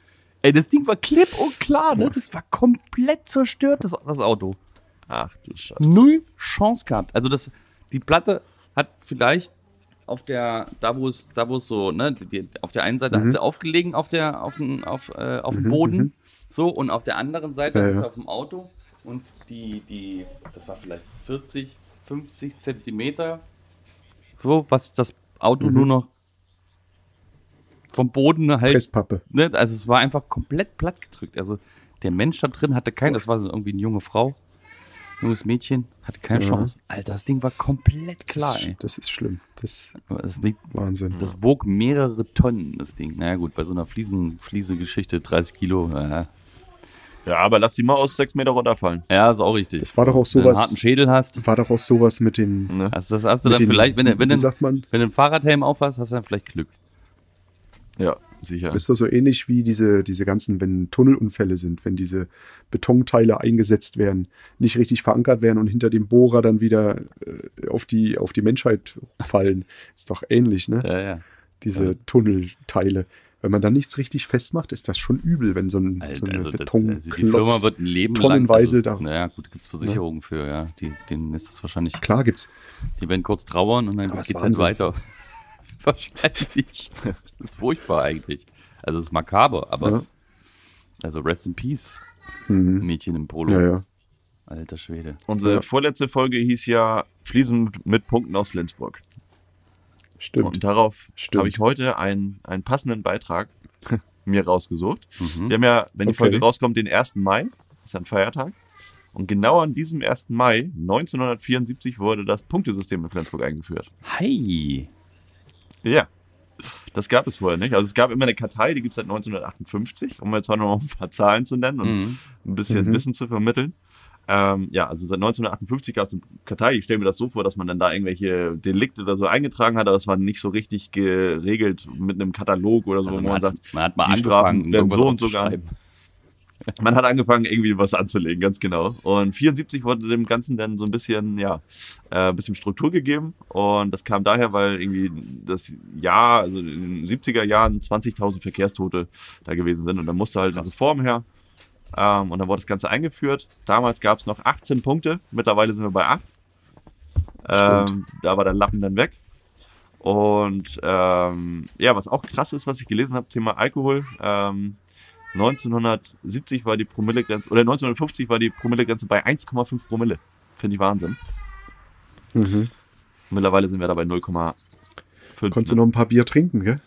Ey, das Ding war klipp und klar, ne? Das war komplett zerstört, das, das Auto Ach du Scheiße. null Chance gehabt. Also das, die Platte hat vielleicht auf der, da wo es, da wo es so, ne, die, die, auf der einen Seite Mhm. hat sie aufgelegen auf der, auf dem, auf, äh, auf dem Boden, so und auf der anderen Seite Ja, hat sie ja. auf dem Auto und die, die, das war vielleicht 40, 50 Zentimeter, so was das Auto Mhm. nur noch vom Boden halt Presspappe. ne, also es war einfach komplett platt gedrückt. Also der Mensch da drin hatte keinen, das war so irgendwie eine junge Frau, junges Mädchen, hatte keine Chance. Alter, das Ding war komplett klar, das, ist, das ist schlimm. Das Das, Wahnsinn. das wog mehrere Tonnen, das Ding. Naja gut, bei so einer Fliesen, Fliese-Geschichte 30 Kilo, ja, Ja, aber lass die mal aus sechs Meter runterfallen. ja, ist auch richtig. Das war doch auch Wenn du einen sowas- harten Schädel hast, War doch auch sowas mit den. Ne? hast, das hast du mit dann den- vielleicht, wenn, du- wenn, sagt man? wenn du einen Fahrradhelm aufhast, hast du dann vielleicht Glück. Ja, sicher. Das ist doch so ähnlich wie diese, diese ganzen, wenn Tunnelunfälle sind, wenn diese Betonteile eingesetzt werden, nicht richtig verankert werden und hinter dem Bohrer dann wieder äh, auf, die, auf die Menschheit fallen. Ist doch ähnlich, ne? Ja, ja. Diese Tunnelteile. Wenn man da nichts richtig festmacht, ist das schon übel, wenn so ein, Alter, so ein also das, Betonklotz also die Firma wird ein Leben tonnenweise lang. Also, da- naja, gut, gibt es Versicherungen für, ja. Die, denen ist das wahrscheinlich. Klar gibt's. Die werden kurz trauern und dann Aber es geht's ist halt weiter. [LAUGHS] wahrscheinlich. Das ist furchtbar eigentlich. Also es ist makaber, aber Ja. also rest in peace, Mädchen im Polo. Ja, ja. Alter Schwede. Unsere Ja. vorletzte Folge hieß ja Fliesen mit, mit Punkten aus Flensburg. Stimmt. Und darauf habe ich heute einen, einen passenden Beitrag [LAUGHS] mir rausgesucht. Mhm. Wir haben ja, wenn die Okay. Folge rauskommt, den 1. Mai. Das ist ein Feiertag. Und genau an diesem 1. Mai 1974 wurde das Punktesystem in Flensburg eingeführt. Hi. Ja. Das gab es vorher nicht. Also es gab immer eine Kartei, die gibt es seit 1958, um jetzt auch noch ein paar Zahlen zu nennen und Mhm. ein bisschen Wissen zu vermitteln. Ähm, ja, also seit 1958 gab es eine Kartei. Ich stelle mir das so vor, dass man dann da irgendwelche Delikte oder so eingetragen hat, aber das war nicht so richtig geregelt mit einem Katalog oder so, Also wo man, hat, sagt, man hat mal Strafen angefangen, irgendwas so und so gar aufzuschreiben. [LAUGHS] man hat angefangen, irgendwie was anzulegen, ganz genau. Und 74 wurde dem Ganzen dann so ein bisschen, ja, äh, ein bisschen Struktur gegeben. Und das kam daher, weil irgendwie das Jahr, also in den 70er Jahren 20.000 Verkehrstote da gewesen sind. Und da musste halt eine Reform her. Ähm, und dann wurde das Ganze eingeführt. Damals gab es noch 18 Punkte. Mittlerweile sind wir bei 8. Ähm, da war der Lappen dann weg. Und ähm, ja, was auch krass ist, was ich gelesen habe, Thema Alkohol. Ähm, 1970 war die Promillegrenze, oder 1950 war die Promillegrenze bei 1,5 Promille. Finde ich Wahnsinn. Mhm. Mittlerweile sind wir da bei 0,5. Konntest du noch ein paar Bier trinken, gell?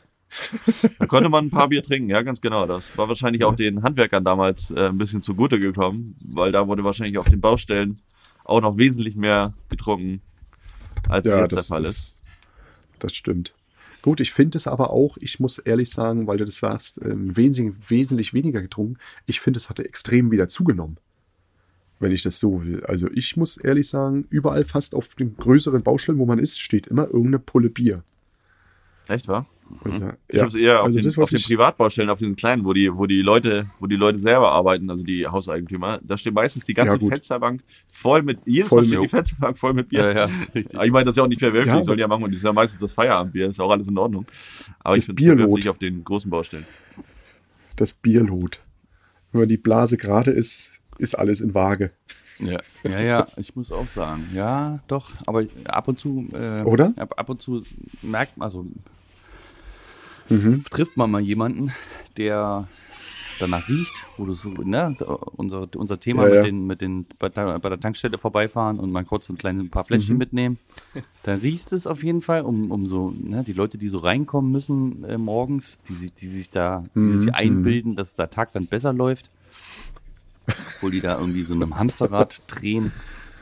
Da konnte man ein paar Bier trinken, ja, ganz genau. Das war wahrscheinlich auch den Handwerkern damals äh, ein bisschen zugute gekommen, weil da wurde wahrscheinlich auf den Baustellen auch noch wesentlich mehr getrunken, als Ja, jetzt das, der Fall ist. das, das stimmt. Gut, ich finde es aber auch, ich muss ehrlich sagen, weil du das sagst, ähm, wesentlich, wesentlich weniger getrunken. Ich finde, es hatte extrem wieder zugenommen. wenn ich das so will. Also ich muss ehrlich sagen, überall fast auf den größeren Baustellen, wo man ist, steht immer irgendeine Pulle Bier. Echt, wa? Also, Ich ja, habe es eher auf, also den, das, auf den Privatbaustellen, auf den kleinen, wo die, wo die Leute, wo die Leute selber arbeiten, also die Hauseigentümer. Da steht meistens die ganze Ja. Fensterbank voll mit, jedes Voll Mal steht mit- die Fensterbank voll mit Bier. Ja, ja, [LAUGHS] richtig. Aber Ich meine, das ist ja auch nicht verwerflich, Ja, sollen ja machen und das ist ja meistens das Feierabendbier, ist auch alles in Ordnung. Aber Das ich finde es auf den großen Baustellen. das Bierlot. Wenn die Blase gerade ist, ist alles in Waage. Ja, ja, ja, ich muss auch sagen, ja, doch, aber ab und zu, äh, Oder? Ab, ab und zu merkt man, also Mhm. trifft man mal jemanden, der danach riecht, wo du so, ne, unser, unser Thema Ja, mit ja. den, mit den, bei der, Tankstelle vorbeifahren und mal kurz ein kleines ein paar Fläschchen Mhm. mitnehmen. Dann riecht es auf jeden Fall, um, um so, ne, die Leute, die so reinkommen müssen äh, morgens, die, die sich da, die Mhm. sich einbilden, dass der Tag dann besser läuft, obwohl die da irgendwie so in einem Hamsterrad drehen.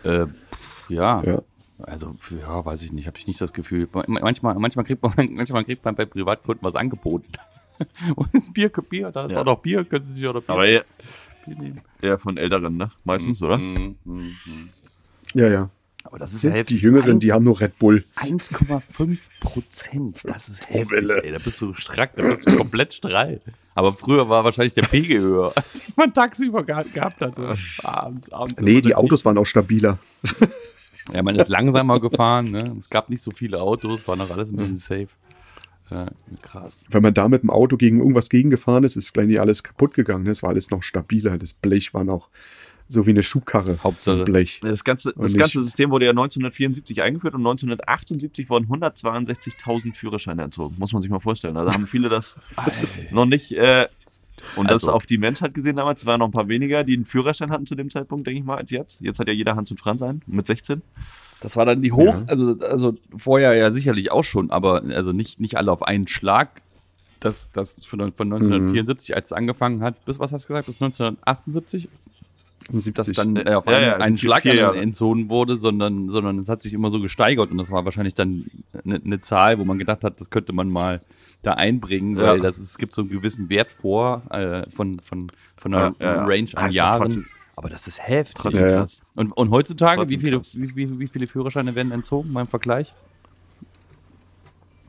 Äh, ja. Ja. Also, für- ja, weiß ich nicht, habe ich nicht das Gefühl. Manchmal, manchmal, kriegt man, [LAUGHS] manchmal kriegt man bei Privatkunden was angeboten. [LAUGHS] Und Bier, Bier, da ist Ja. auch noch Bier, können Sie sich auch noch Bier, Aber eher, Bier nehmen. eher von Älteren, ne? Meistens, oder? Mhm, mhm. Ja, ja. Aber das ist ja Die heftig. Jüngeren, die haben nur Red Bull. 1,5 Prozent. Das ist heftig, Welle. ey. Da bist du strack, da bist du komplett strahl. Aber früher war wahrscheinlich der Pegel [LAUGHS] höher, als man tagsüber gehabt, gehabt hat. So abends, abends. Nee, die Autos waren auch stabiler. Ja, man ist langsamer gefahren, ne? Es gab nicht so viele Autos, war noch alles ein bisschen safe. Ja, krass. Wenn man da mit dem Auto gegen irgendwas gegengefahren ist, ist gleich nicht alles kaputt gegangen. ne? Es war alles noch stabiler. Das Blech war noch so wie eine Schubkarre. Hauptsache- Blech. Das ganze, das ganze System wurde ja 1974 eingeführt und 1978 wurden 162.000 Führerscheine entzogen. Muss man sich mal vorstellen. Also haben viele das noch nicht, äh, und das Also- auf die Menschheit gesehen damals, es waren noch ein paar weniger, die einen Führerschein hatten zu dem Zeitpunkt, denke ich mal, als jetzt. Jetzt hat ja jeder Hand und Franz ein, mit 16. Das war dann die Hoch, Ja. also, also vorher ja sicherlich auch schon, aber also nicht, nicht alle auf einen Schlag. Das, das von, von 1974, als es angefangen hat, bis, was hast du gesagt, bis 1978, dass 70. dann äh, auf Ja, einen, ja, einen Schlag entzogen wurde, sondern, sondern es hat sich immer so gesteigert und das war wahrscheinlich dann eine, eine Zahl, wo man gedacht hat, das könnte man mal da einbringen, weil Ja. das ist, es gibt so einen gewissen Wert vor äh, von, von, von einer Ja. Range Ah, an doch Jahren. Aber das ist heftig. Trotzdem Ja. Und, und heutzutage, wie viele, wie, wie, wie viele Führerscheine werden entzogen beim Vergleich?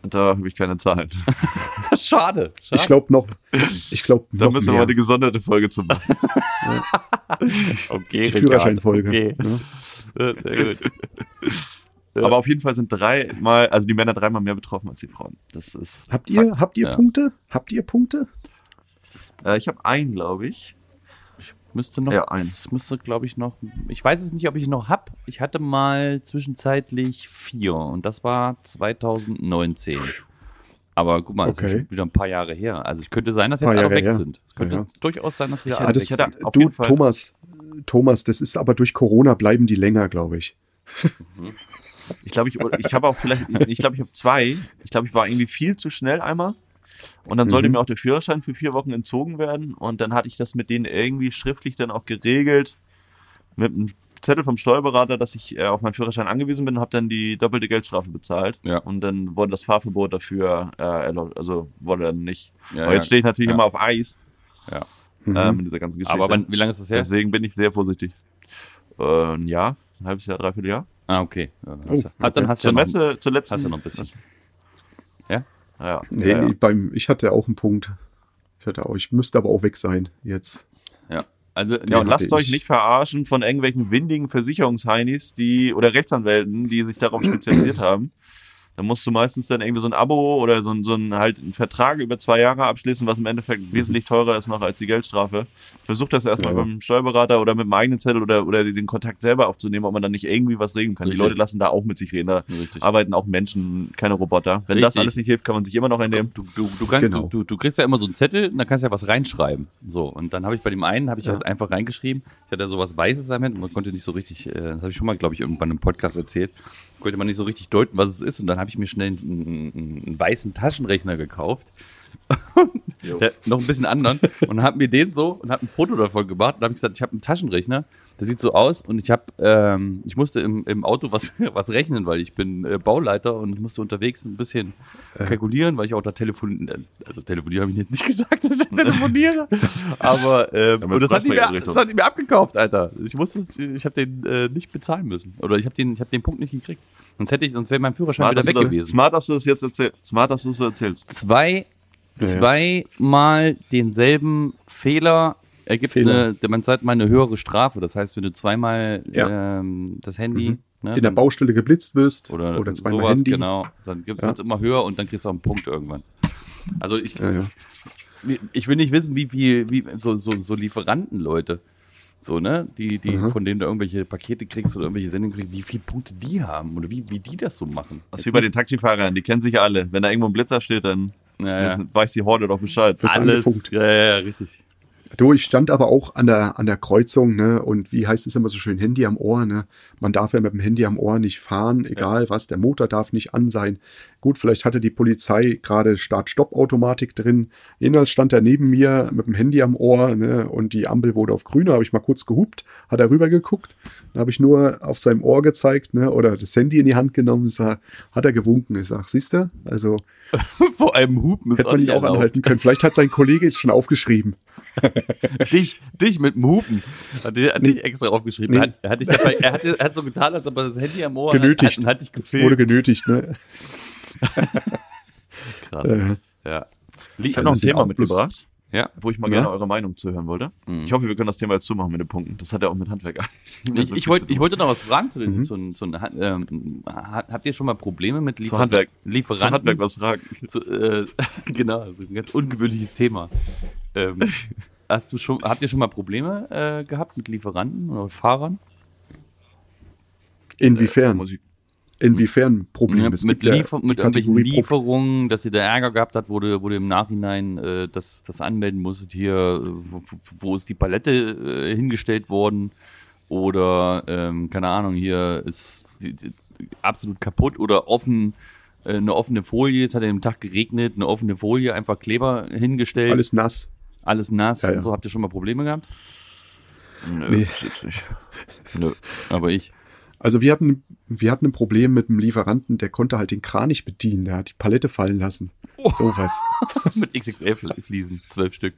Und da habe ich keine Zahlen. [LAUGHS] Schade. ich glaube noch, ich glaube Da noch müssen wir mehr. mal eine gesonderte Folge zu machen. [LAUGHS] Okay, Die Führerscheinfolge. Okay. Ja. Sehr gut. Aber auf jeden Fall sind dreimal, also die Männer dreimal mehr betroffen als die Frauen. Das ist. Habt ihr, habt ihr Ja. Punkte? Habt ihr Punkte? Äh, ich habe einen, glaube ich. Müsste noch, Ja, es müsste, glaube ich, noch, ich weiß es nicht, ob ich noch hab. Ich hatte mal zwischenzeitlich vier und das war 2019. Aber guck mal, das ist Okay. schon wieder ein paar Jahre her. Also es könnte sein, dass jetzt alle Jahre weg her. sind. Es könnte Ja, ja. durchaus sein, dass wieder Ja, alle das weg sind. auf du, jeden Fall. Thomas, Thomas, das ist aber durch Corona bleiben die länger, glaube ich. Ich glaube, ich, ich habe auch vielleicht, ich glaube, ich habe zwei. Ich glaube, ich war irgendwie viel zu schnell einmal. Und dann sollte mir auch der Führerschein für vier Wochen entzogen werden. Und dann hatte ich das mit denen irgendwie schriftlich dann auch geregelt. Mit einem Zettel vom Steuerberater, dass ich äh, auf meinen Führerschein angewiesen bin und habe dann die doppelte Geldstrafe bezahlt. Ja. Und dann wurde das Fahrverbot dafür, äh, erlaubt. also wurde dann nicht. Ja, Aber ja. jetzt stehe ich natürlich Ja. immer auf Eis Ja. äh, mit dieser ganzen Geschichte. Aber wann, wie lange ist das her? Deswegen bin ich sehr vorsichtig. Äh, ein Jahr, ein halbes Jahr, dreiviertel Jahr. Ah, okay. Dann Oh, hast, du, ah, dann hast du Zur noch, Messe, zur letzten. hast du noch ein bisschen. Ja? Ja, Nee, ja, ja. Beim, ich hatte auch einen Punkt. Ich hatte auch, ich müsste aber auch weg sein jetzt. Ja. Also, Ja, lasst euch ich. nicht verarschen von irgendwelchen windigen Versicherungsheinis, die oder Rechtsanwälten, die sich darauf spezialisiert haben. Da musst du meistens dann irgendwie so ein Abo oder so ein, so ein halt einen Vertrag über zwei Jahre abschließen, was im Endeffekt wesentlich teurer ist noch als die Geldstrafe. Versucht das erstmal Ja. beim Steuerberater oder mit dem eigenen Zettel oder, oder den Kontakt selber aufzunehmen, ob man dann nicht irgendwie was regeln kann. Richtig. Die Leute lassen da auch mit sich reden. Da Richtig. arbeiten auch Menschen, keine Roboter. Wenn das Richtig. alles nicht hilft, kann man sich immer noch entnehmen. Du, du, du, kannst, Genau. du, du, kriegst ja immer so einen Zettel und da kannst du ja was reinschreiben. So, und dann habe ich bei dem einen, habe ich halt einfach reingeschrieben, ich hatte sowas Weißes am Hemd, man konnte nicht so richtig, äh, das habe ich schon mal, glaube ich, irgendwann im Podcast erzählt, konnte man nicht so richtig deuten, was es ist. Und dann habe ich mir schnell einen, einen, einen weißen Taschenrechner gekauft [LAUGHS] der, noch ein bisschen anderen und hab mir den so und hab ein Foto davon gemacht und hab gesagt, ich habe einen Taschenrechner, der sieht so aus und ich habe, ähm, ich musste im, im Auto was, [LAUGHS] was rechnen, weil ich bin äh, Bauleiter und ich musste unterwegs ein bisschen kalkulieren, weil ich auch da telefonieren, also telefonieren habe ich jetzt nicht [LAUGHS] gesagt, dass ich telefoniere, aber ähm, und das hat, die mir, das hat die mir abgekauft, Alter. Ich musste, ich habe den äh, nicht bezahlen müssen oder ich habe den, ich habe den Punkt nicht gekriegt. Sonst hätte ich, sonst wäre mein Führerschein Smart, wieder weg gewesen. smart, dass du das jetzt erzählst. Smart, dass du es erzählst. zwei, zweimal denselben Fehler ergibt Fehler. eine, man sagt mal eine höhere Strafe. Das heißt, wenn du zweimal Ja. ähm, das Handy ne, In der Baustelle geblitzt wirst oder, oder, zweimal sowas, Handy. genau, dann Ja. es immer höher und dann kriegst du auch einen Punkt irgendwann. Also ich, Ja, ja. ich will nicht wissen, wie viel, wie so, so, so Lieferantenleute, so, ne, die, die, von denen du irgendwelche Pakete kriegst oder irgendwelche Sendungen kriegst, wie viele Punkte die haben oder wie, wie die das so machen. Das ist wie bei den Taxifahrern, die kennen sich ja alle. Wenn da irgendwo ein Blitzer steht, dann Ja, ja. weiß die Horde doch Bescheid. Alles, ja, ja, ja, richtig. Du, ich stand aber auch an der, an der Kreuzung, ne? Und wie heißt es immer so schön, Handy am Ohr, ne? Man darf ja mit dem Handy am Ohr nicht fahren, egal was, der Motor darf nicht an sein. Gut, vielleicht hatte die Polizei gerade Start-Stopp-Automatik drin. Jedenfalls stand er neben mir mit dem Handy am Ohr, ne? Und die Ampel wurde auf grün, da habe ich mal kurz gehupt, hat er rüber geguckt, da habe ich nur auf seinem Ohr gezeigt, ne? Oder das Handy in die Hand genommen, sag, hat er gewunken. Ich sag, siehst du? Also [LAUGHS] Vor allem Hupen ist hätte man ihn auch erlaubt. anhalten können. Vielleicht hat sein Kollege es schon aufgeschrieben. [LAUGHS] [LAUGHS] Dich, dich mit dem Hupen. Hat er hat dich extra aufgeschrieben. Nee. Er, hat, er, hat dabei, er, hat, er hat so getan, als ob er das Handy am Ohr Genötigt. hat und hat dich Es wurde gefilmt. genötigt, ne? [LAUGHS] Krass. Äh, Ja. Ich habe Also noch ein Thema mitgebracht, Ja. wo ich mal Ja? gerne eure Meinung zuhören wollte. Ich hoffe, wir können das Thema jetzt zumachen mit den Punkten. Das hat ja auch mit Handwerk. [LAUGHS] Ich, ich, wollte, ich wollte noch was fragen zu den, zu, den- zu, Han- ähm, ha- habt ihr schon mal Probleme mit Liefer Handwerk. Lieferanten? Zu Handwerk was fragen. Zu, äh, genau, also ein ganz ungewöhnliches Thema. Ähm, hast du schon, habt ihr schon mal Probleme äh, gehabt mit Lieferanten oder Fahrern? Inwiefern? Muss ich- Inwiefern Probleme? Ja, Es mit, ja Liefer mit irgendwelchen Lieferungen, dass ihr da Ärger gehabt habt, wo du, wo du im Nachhinein äh, das, das anmelden musstet, hier, äh, wo, wo ist die Palette äh, hingestellt worden oder, ähm, keine Ahnung, hier ist die, die, absolut kaputt oder offen, äh, eine offene Folie, es hat an dem Tag geregnet, eine offene Folie, einfach Kleber hingestellt, alles, Alles nass. Ja, ja. und so. Habt ihr schon mal Probleme gehabt? Nö, Nee. jetzt nicht. Nö. Aber ich. Also wir hatten, wir hatten ein Problem mit einem Lieferanten, der konnte halt den Kran nicht bedienen. Der hat die Palette fallen lassen. Oh. Sowas. [LAUGHS] mit XXL-Fliesen, zwölf Stück.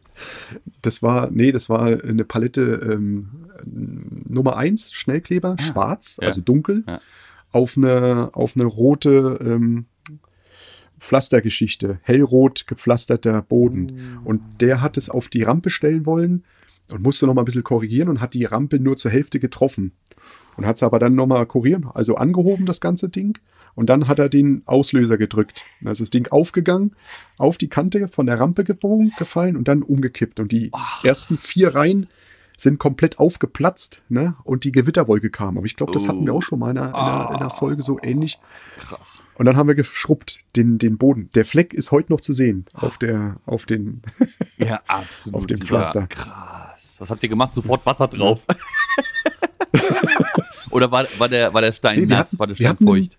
Das war, nee, das war eine Palette ähm, Nummer eins Schnellkleber, schwarz, Ja. also dunkel, auf eine, auf eine rote ähm, Pflastergeschichte, hellrot gepflasterter Boden. Und der hat es auf die Rampe stellen wollen und musste noch mal ein bisschen korrigieren und hat die Rampe nur zur Hälfte getroffen. Und hat es aber dann noch mal korrigieren, also angehoben, das ganze Ding. Und dann hat er den Auslöser gedrückt. Dann ist das Ding aufgegangen, auf die Kante von der Rampe gebogen, gefallen und dann umgekippt. Und die ersten vier Reihen sind komplett aufgeplatzt, ne? Und die Gewitterwolke kam. Aber ich glaube, das hatten wir auch schon mal in einer, in, einer, in einer Folge so ähnlich. Krass. Und dann haben wir geschrubbt, den, den Boden. Der Fleck ist heute noch zu sehen auf der, auf den, [LAUGHS] Ja, absolut. Auf dem Ja, Pflaster. krass. Was habt ihr gemacht? Sofort Wasser drauf. [LAUGHS] Oder war, war, der, war der Stein Nee, wir nass? hatten- war der wir Stein hatten- feucht?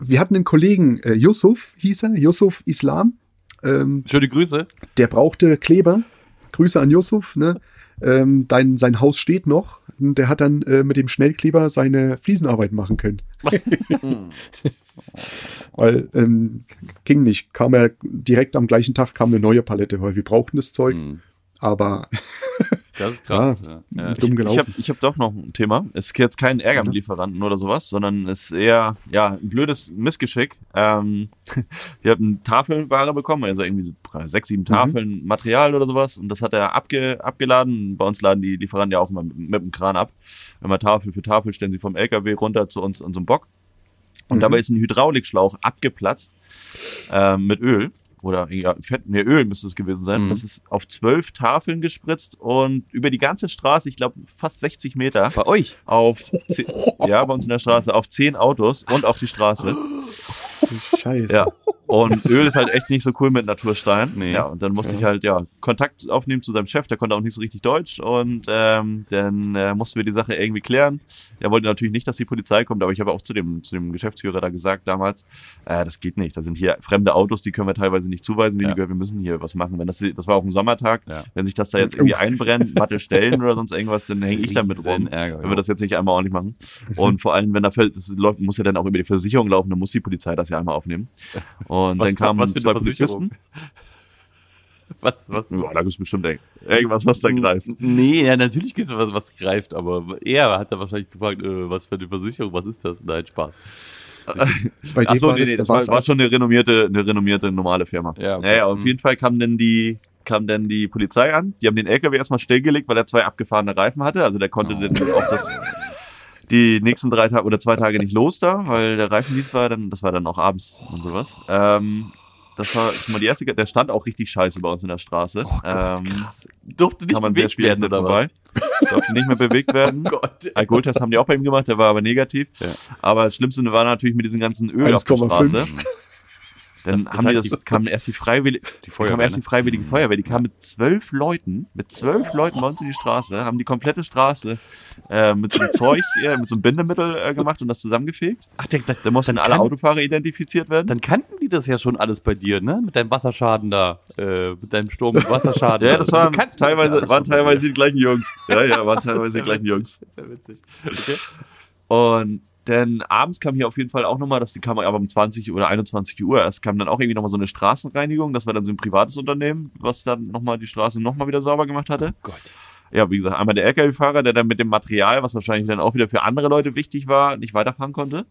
wir hatten einen Kollegen, äh, Yusuf hieß er, Yusuf Islam. Ähm, Schöne Grüße. der brauchte Kleber. Grüße an Yusuf, ne? Ähm, dein, sein Haus steht noch. Und Der hat dann äh, mit dem Schnellkleber seine Fliesenarbeit machen können. [LAUGHS] weil ähm, ging nicht. Kam er direkt am gleichen Tag kam eine neue Palette, weil wir brauchten das Zeug. Hm, Aber [LAUGHS] Das ist krass. Ja. Ja. dumm Ich gelaufen. habe ich hab doch noch ein Thema. Es ist jetzt kein Ärger mit Lieferanten oder sowas, sondern es ist eher ja, ein blödes Missgeschick. Ähm, [LAUGHS] wir haben Tafelware bekommen, also irgendwie sechs, sieben Tafeln Material oder sowas. Und das hat er abge, abgeladen. Bei uns laden die Lieferanten ja auch immer mit, mit dem Kran ab. Immer Tafel für Tafel stellen sie vom LKW runter zu uns an so einem Bock. Und dabei ist ein Hydraulikschlauch abgeplatzt ähm, mit Öl. Oder ja, Fett, nee, Öl müsste es gewesen sein. Mhm. Das ist auf zwölf Tafeln gespritzt und über die ganze Straße, ich glaube fast 60 Meter, Bei euch? auf ze- ja, bei uns in der Straße, auf zehn Autos und auf die Straße. Scheiße. Ja. Und Öl ist halt echt nicht so cool mit Naturstein. Nee. Ja, und dann musste ich halt ja Kontakt aufnehmen zu seinem Chef, der konnte auch nicht so richtig Deutsch und ähm, dann äh, mussten wir die Sache irgendwie klären. Er wollte natürlich nicht, dass die Polizei kommt, aber ich habe auch zu dem, zu dem Geschäftsführer da gesagt damals, äh, das geht nicht. Da sind hier fremde Autos, die können wir teilweise nicht zuweisen. Wir, Ja. haben gesagt, wir müssen hier was machen. Wenn das, das war auch ein Sommertag, Ja. wenn sich das da jetzt irgendwie einbrennt, matte Stellen oder sonst irgendwas, dann hänge ich damit rum. Ärger, wenn ja. wir das jetzt nicht einmal ordentlich machen. Und vor allem, wenn da das läuft, muss ja dann auch über die Versicherung laufen, dann muss die Polizei das ja einmal aufnehmen. Und [LAUGHS] Was dann kamen was für zwei eine Versicherung? Polizisten. [LAUGHS] Was, was? Ja, da gibt's bestimmt irgend- irgendwas, was da greift. Nee, ja, natürlich gibt es was, was greift, aber er hat da wahrscheinlich gefragt, äh, was für eine Versicherung, was ist das? Nein, Spaß. Bei dir Achso, war nee, das, nee, da das war war, schon eine renommierte, eine renommierte normale Firma. Ja, okay. Naja, auf Mhm. jeden Fall kam dann die, kam dann die Polizei an. Die haben den LKW erstmal stillgelegt, weil er zwei abgefahrene Reifen hatte. Also der konnte Oh. dann auch das, die nächsten drei Tage oder zwei Tage nicht los da, weil der Reifendienst war dann, das war dann auch abends und sowas. Ähm, das war schon mal die erste, der stand auch richtig scheiße bei uns in der Straße. Oh Gott, ähm, krass. Durfte nicht bewegt werden, oder vorbei. Durfte nicht mehr bewegt [LAUGHS] werden. was? Oh Gott. Alkoholtest haben die auch bei ihm gemacht, der war aber negativ. Ja. Aber das Schlimmste war natürlich mit diesem ganzen Öl auf der 1,5. Straße. Dann Das- das haben die heißt, das, die- kam erst die Freiwillige, die Feuerwehr, kam erst ne? die Freiwillige Feuerwehr, die kam mit zwölf Leuten, mit zwölf Leuten bei uns in die Straße, haben die komplette Straße äh, mit so einem Zeug, äh, mit so einem Bindemittel äh, gemacht und das zusammengefegt. Ach, der, der, Da mussten dann alle kann- Autofahrer identifiziert werden. Dann kannten die das ja schon alles bei dir, ne? Mit deinem Wasserschaden da, äh, mit deinem Sturm mit Wasserschaden. [LAUGHS] ja, das Die waren das teilweise, waren teilweise die gleichen Jungs. Ja, ja, waren [LAUGHS] teilweise die gleichen Jungs. Das ist ja witzig. Okay. Und dann abends kam hier auf jeden Fall auch nochmal, das die kam aber um 20 oder 21 Uhr erst, kam dann auch irgendwie nochmal so eine Straßenreinigung. Das war dann so ein privates Unternehmen, was dann nochmal die Straße nochmal wieder sauber gemacht hatte. Gott. Ja, wie gesagt, einmal der LKW-Fahrer, der dann mit dem Material, was wahrscheinlich dann auch wieder für andere Leute wichtig war, nicht weiterfahren konnte.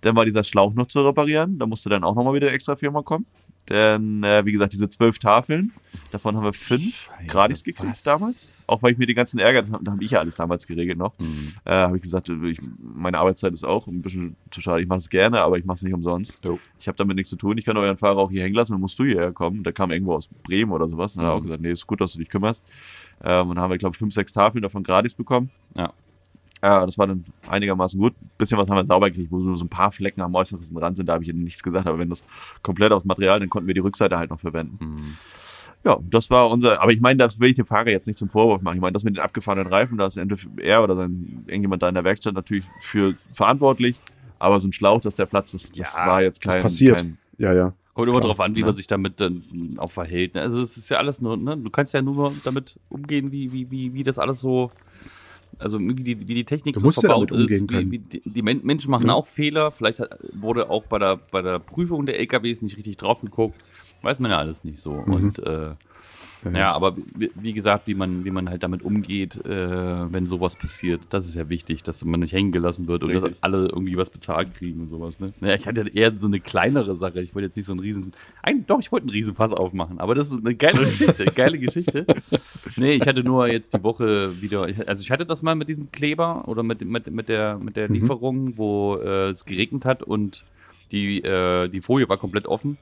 Dann war dieser Schlauch noch zu reparieren. Da musste dann auch nochmal wieder extra Firma kommen. Dann, äh, wie gesagt, diese zwölf Tafeln. Davon haben wir fünf Scheiße, gratis gekriegt was? damals. Auch weil ich mir die ganzen Ärger, das habe hab ich ja alles damals geregelt noch. Mhm. Äh, habe ich gesagt, ich, meine Arbeitszeit ist auch ein bisschen zu schade. Ich mache es gerne, aber ich mache es nicht umsonst. Jo. Ich habe damit nichts zu tun. Ich kann euren Fahrer auch hier hängen lassen, dann musst du hierher kommen. Der kam irgendwo aus Bremen oder sowas. Und dann hat er auch Mhm. gesagt, nee, ist gut, dass du dich kümmerst. Ähm, und dann haben wir, glaube ich, fünf, sechs Tafeln davon gratis bekommen. Ja. Ja, das war dann einigermaßen gut. Bisschen was haben wir sauber gekriegt, wo so, so ein paar Flecken am äußersten Rand sind, da habe ich ihnen nichts gesagt. Aber wenn das komplett aus Material, dann konnten wir die Rückseite halt noch verwenden. Mhm. Ja, das war unser, aber ich meine, das will ich dem Fahrer jetzt nicht zum Vorwurf machen. Ich meine, das mit den abgefahrenen Reifen, da ist entweder er oder sein, irgendjemand da in der Werkstatt natürlich für verantwortlich. Aber so ein Schlauch, dass der Platz, das, das Ja, war jetzt kein, passiert. kein Ja, ja. Kommt immer Klar, drauf an, wie ne? man sich damit dann auch verhält. ne? Also es ist ja alles nur, ne? Du kannst ja nur damit umgehen, wie, wie, wie, wie das alles so, also wie die, wie die Technik Du so ja verbaut ist. Wie, wie die, die Men Menschen machen auch Fehler. Vielleicht hat, wurde auch bei der, bei der Prüfung der LKWs nicht richtig drauf geguckt. Weiß man ja alles nicht so. Mhm. Und äh, ja, aber wie, wie gesagt, wie man, wie man halt damit umgeht, äh, wenn sowas passiert, das ist ja wichtig, dass man nicht hängen gelassen wird und dass Richtig. alle irgendwie was bezahlt kriegen und sowas. Ne? Ja, ich hatte eher so eine kleinere Sache. Ich wollte jetzt nicht so einen riesen, ein, doch, ich wollte einen riesen Fass aufmachen, aber das ist eine geile Geschichte, [LAUGHS] geile Geschichte. Nee, ich hatte nur jetzt die Woche wieder, also ich hatte das mal mit diesem Kleber oder mit, mit, mit der, mit der Lieferung, wo äh, es geregnet hat und die, äh, die Folie war komplett offen.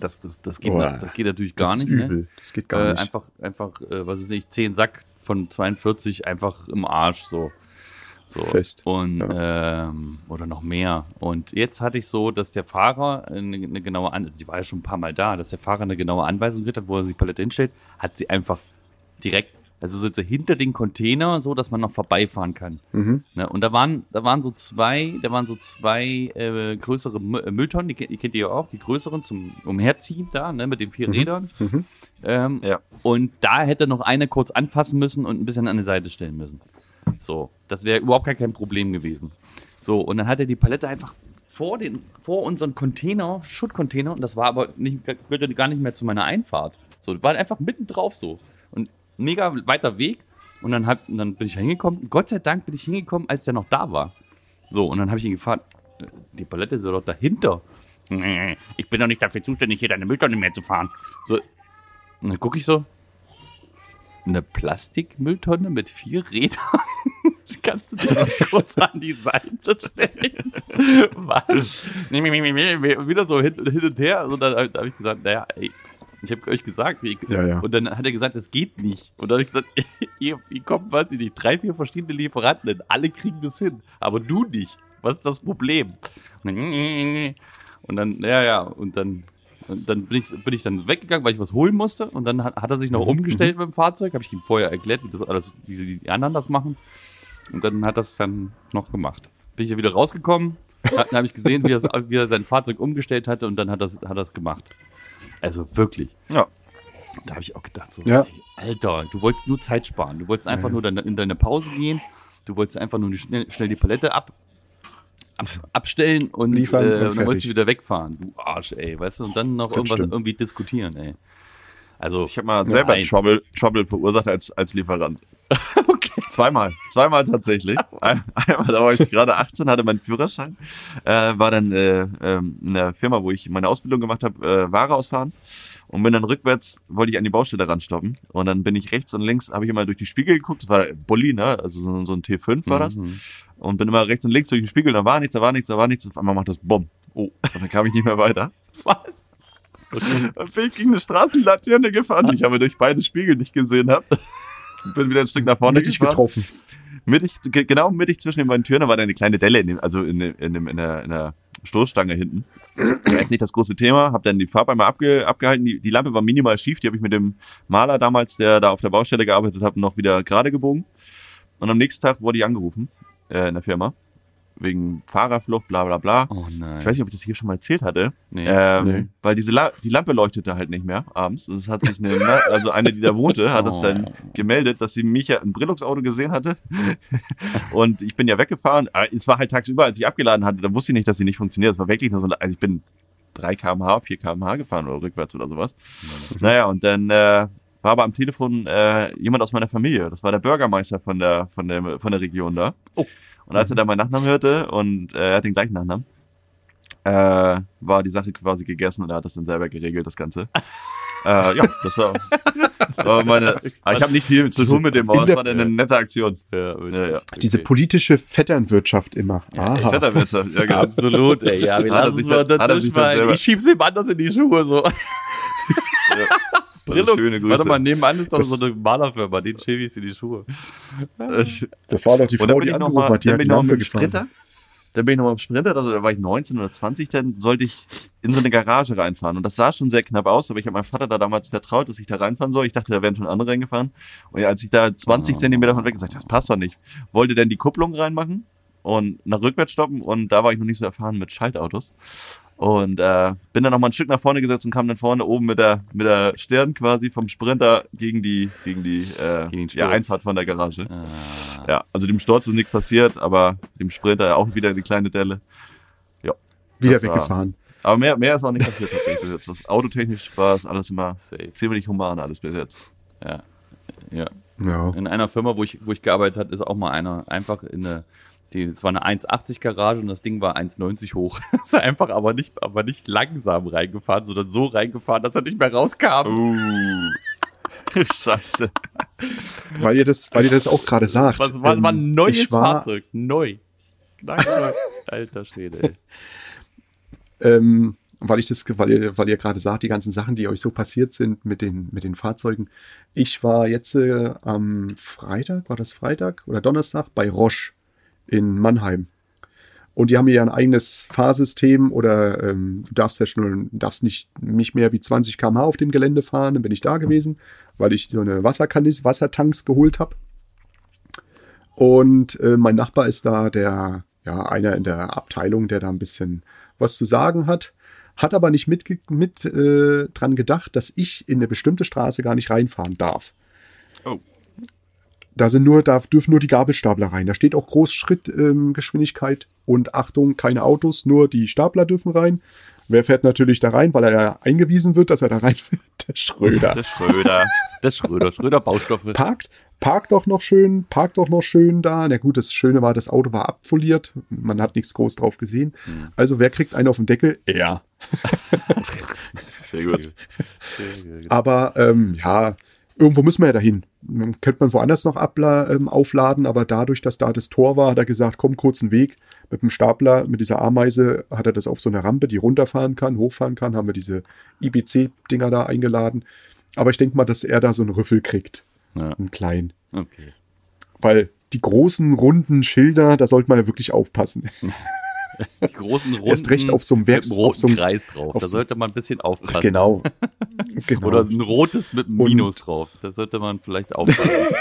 Das, das, das, geht, Boah, das geht natürlich gar nicht. Ne? übel. Das geht gar äh, nicht. Einfach, einfach, äh, was weiß ich, 10 Sack von 42 einfach im Arsch so. so. Fest, Und, ähm, oder noch mehr. Und jetzt hatte ich so, dass der Fahrer eine, eine genaue Anweisung, also die war ja schon ein paar Mal da, dass der Fahrer eine genaue Anweisung gekriegt hat, wo er die Palette hinstellt, hat sie einfach direkt, also so hinter den Container, so dass man noch vorbeifahren kann. Mhm. Ne? Und da waren, da waren so zwei, da waren so zwei äh, größere äh, Mülltonnen, die, kennt- die kennt ihr ja auch, die größeren zum Umherziehen da, ne, mit den vier Rädern. Ähm, Ja. Und da hätte noch eine kurz anfassen müssen und ein bisschen an die Seite stellen müssen. So, das wäre überhaupt gar kein Problem gewesen. So, und dann hat er die Palette einfach vor, den, vor unseren Container, Schuttcontainer, und das war aber nicht, gehörte gar nicht mehr zu meiner Einfahrt. So, war einfach mitten drauf so. Mega weiter Weg. Und dann, hab, dann bin ich hingekommen. Gott sei Dank bin ich hingekommen, als der noch da war. So, und dann habe ich ihn gefragt, äh, die Palette ist doch dahinter. Ich bin doch nicht dafür zuständig, hier deine Mülltonne mehr zu fahren. So, und dann gucke ich so, eine Plastikmülltonne mit vier Rädern? [LAUGHS] Kannst du dich mal [LAUGHS] kurz an die Seite stellen? Was? Wieder so hin, hin und her. Und dann habe ich gesagt, naja, ey, ich habe euch gesagt, wie, Ja, ja. und dann hat er gesagt, das geht nicht. Und dann habe ich gesagt, [LAUGHS] ihr, ihr kommt, weiß ich nicht, drei, vier verschiedene Lieferanten, alle kriegen das hin, aber du nicht. Was ist das Problem? [LAUGHS] Und dann, ja, ja, und dann, und dann bin ich, bin ich dann weggegangen, weil ich was holen musste. Und dann hat, hat er sich noch umgestellt mit dem Fahrzeug. Habe ich ihm vorher erklärt, wie das alles, wie die anderen das machen. Und dann hat er es dann noch gemacht. Bin ich ja wieder rausgekommen, dann habe ich gesehen, wie er, wie er sein Fahrzeug umgestellt hatte und dann hat er es hat gemacht. Also wirklich. Ja. Da habe ich auch gedacht, so, Ja. ey, Alter, du wolltest nur Zeit sparen. Du wolltest einfach nur deine, in deine Pause gehen. Du wolltest einfach nur schnell, schnell die Palette ab, ab, abstellen und, Liefern äh, und und dann wolltest du wieder wegfahren. Du Arsch, ey, weißt du? Und dann noch irgendwas stimmt. irgendwie diskutieren, ey. Also, Ich habe mal selber Nein. Trouble, Trouble verursacht als, als Lieferant. [LAUGHS] [LAUGHS] Okay. Zweimal. Zweimal tatsächlich. Ein- Einmal, da war ich gerade 18, hatte meinen Führerschein. Äh, war dann äh, ähm, in der Firma, wo ich meine Ausbildung gemacht habe, äh, Ware ausfahren. Und bin dann rückwärts, wollte ich an die Baustelle ranstoppen. Und dann bin ich rechts und links, habe ich immer durch die Spiegel geguckt. Das war Bulli, ne? Also so, so ein T5 war das. Und bin immer rechts und links durch den Spiegel. Da war nichts, da war nichts, da war nichts. Und auf einmal macht das Bumm. Oh. Und dann kam ich nicht mehr weiter. was? Dann bin ich gegen eine Straßenlaterne gefahren, die ich aber durch beide Spiegel nicht gesehen habe. Bin wieder ein Stück nach vorne Mittig getroffen. Mittig, ge- genau mittig zwischen den beiden Türen, da war dann eine kleine Delle, in dem, also in, dem, in, dem, in, der, in der Stoßstange hinten. War jetzt nicht das große Thema, hab dann die Farbe einmal abge, abgehalten. Die, die Lampe war minimal schief, die habe ich mit dem Maler damals, der da auf der Baustelle gearbeitet hat, noch wieder gerade gebogen. Und am nächsten Tag wurde ich angerufen äh, in der Firma. Wegen Fahrerflucht, bla bla bla. Oh nein. Ich weiß nicht, ob ich das hier schon mal erzählt hatte. Nee. Ähm, Nee. Weil diese La die Lampe leuchtete halt nicht mehr abends. Und es hat sich eine, [LAUGHS] also eine, die da wohnte, hat das dann gemeldet, dass sie mich ja im Brillungsauto gesehen hatte. [LAUGHS] Und ich bin ja weggefahren. Aber Es war halt tagsüber, als ich abgeladen hatte, da wusste ich nicht, dass sie nicht funktioniert. Es war wirklich nur so, also ich bin 3 kmh, 4 kmh gefahren oder rückwärts oder sowas. Naja, und dann äh, war aber am Telefon äh, jemand aus meiner Familie. Das war der Bürgermeister von der, von der, von der Region da. Oh. Und als er dann meinen Nachnamen hörte und äh, er hat den gleichen Nachnamen, äh, war die Sache quasi gegessen und er hat das dann selber geregelt, das Ganze. [LAUGHS] äh, ja, das war, [LAUGHS] das war meine. Aber ich habe nicht viel zu tun mit dem, aber es war dann eine nette Aktion. Ja, Ja, ja. Diese politische Vetternwirtschaft immer. Aha. Vetterwitze, ja, genau. Absolut, ey. Ja, wir lassen es mal dann- dann Ich schieb's ihm anders in die Schuhe, so. Also schöne Grüße. Warte mal, nebenan ist doch Das- so eine Malerfirma, den schiebe ich in die Schuhe. Das war doch die Frau, bin die angerufen mal, hat, die dann hat bin die ich noch mal Lampe gefahren. Sprinter. Dann bin ich noch mal im Sprinter, also da war ich 19 oder 20, dann sollte ich in so eine Garage reinfahren. Und das sah schon sehr knapp aus, aber ich habe meinem Vater da damals vertraut, dass ich da reinfahren soll. Ich dachte, da wären schon andere reingefahren. Und als ich da 20 Zentimeter von weg gesagt, das passt doch nicht. Wollte dann die Kupplung reinmachen und nach rückwärts stoppen und da war ich noch nicht so erfahren mit Schaltautos. Und äh, bin dann noch mal ein Stück nach vorne gesetzt und kam dann vorne oben mit der mit der Stirn quasi vom Sprinter gegen die gegen die äh, Gegen ja. Einfahrt von der Garage. Ja, also dem Sturz ist nichts passiert, aber dem Sprinter auch wieder eine kleine Delle. Ja. Wieder das war- weggefahren. Aber mehr, mehr ist auch nicht passiert bis jetzt. Was autotechnisch war es alles immer Safe. ziemlich human alles bis jetzt. Ja. Ja. Ja. In einer Firma, wo ich, wo ich gearbeitet habe, ist auch mal einer einfach in eine, die, es war eine 1,80 Garage und das Ding war 1,90 hoch. [LAUGHS] ist einfach aber nicht, aber nicht langsam reingefahren, sondern so reingefahren, dass er nicht mehr rauskam. Uh. [LAUGHS] Scheiße. Weil ihr das, weil ihr das auch gerade sagt. Was, was war ein Ähm, neues war, Fahrzeug? Neu. Nein. [LAUGHS] Alter Schwede, ey. ähm, weil ich das, weil ihr, weil ihr gerade sagt, die ganzen Sachen, die euch so passiert sind mit den, mit den Fahrzeugen. Ich war jetzt äh, am Freitag, war das Freitag oder Donnerstag bei Roche in Mannheim. Und die haben ja ein eigenes Fahrsystem oder ähm, du darfst ja schon, darfst nicht, nicht mehr wie 20 km/h auf dem Gelände fahren. Dann bin ich da gewesen, weil ich so eine Wasserkanis, Wassertanks geholt habe. Und äh, mein Nachbar ist da der, ja, einer in der Abteilung, der da ein bisschen was zu sagen hat. Hat aber nicht mit, mit äh, dran gedacht, dass ich in eine bestimmte Straße gar nicht reinfahren darf. Oh. Da sind nur, da dürfen nur die Gabelstapler rein. Da steht auch Großschrittgeschwindigkeit ähm, Geschwindigkeit und Achtung, keine Autos, nur die Stapler dürfen rein. Wer fährt natürlich da rein, weil er ja eingewiesen wird, dass er da rein will? [LAUGHS] Der Schröder. Der Schröder. Das Schröder, Schröder Baustoffe. Parkt, parkt doch noch schön, parkt doch noch schön da. Na gut, das Schöne war, das Auto war abfoliert. Man hat nichts groß drauf gesehen. Also wer kriegt einen auf den Deckel? Er. [LAUGHS] Sehr gut. [LAUGHS] Aber ähm, ja, irgendwo müssen wir ja dahin. Man Könnte man woanders noch ähm, aufladen, aber dadurch, dass da das Tor war, hat er gesagt, komm, kurzen Weg. Mit dem Stapler, mit dieser Ameise, hat er das auf so einer Rampe, die runterfahren kann, hochfahren kann, haben wir diese IBC-Dinger da eingeladen. Aber ich denke mal, dass er da so einen Rüffel kriegt. Ja. Einen kleinen. Okay. Weil die großen, runden Schilder, da sollte man ja wirklich aufpassen. [LAUGHS] Die großen Runden [LAUGHS] Erst recht auf so einem Werks- mit einem roten so einem- Kreis drauf. auf Da so- sollte man ein bisschen aufpassen. Genau. [LAUGHS] genau. Oder ein rotes mit einem Und- Minus drauf. Da sollte man vielleicht aufpassen. [LAUGHS]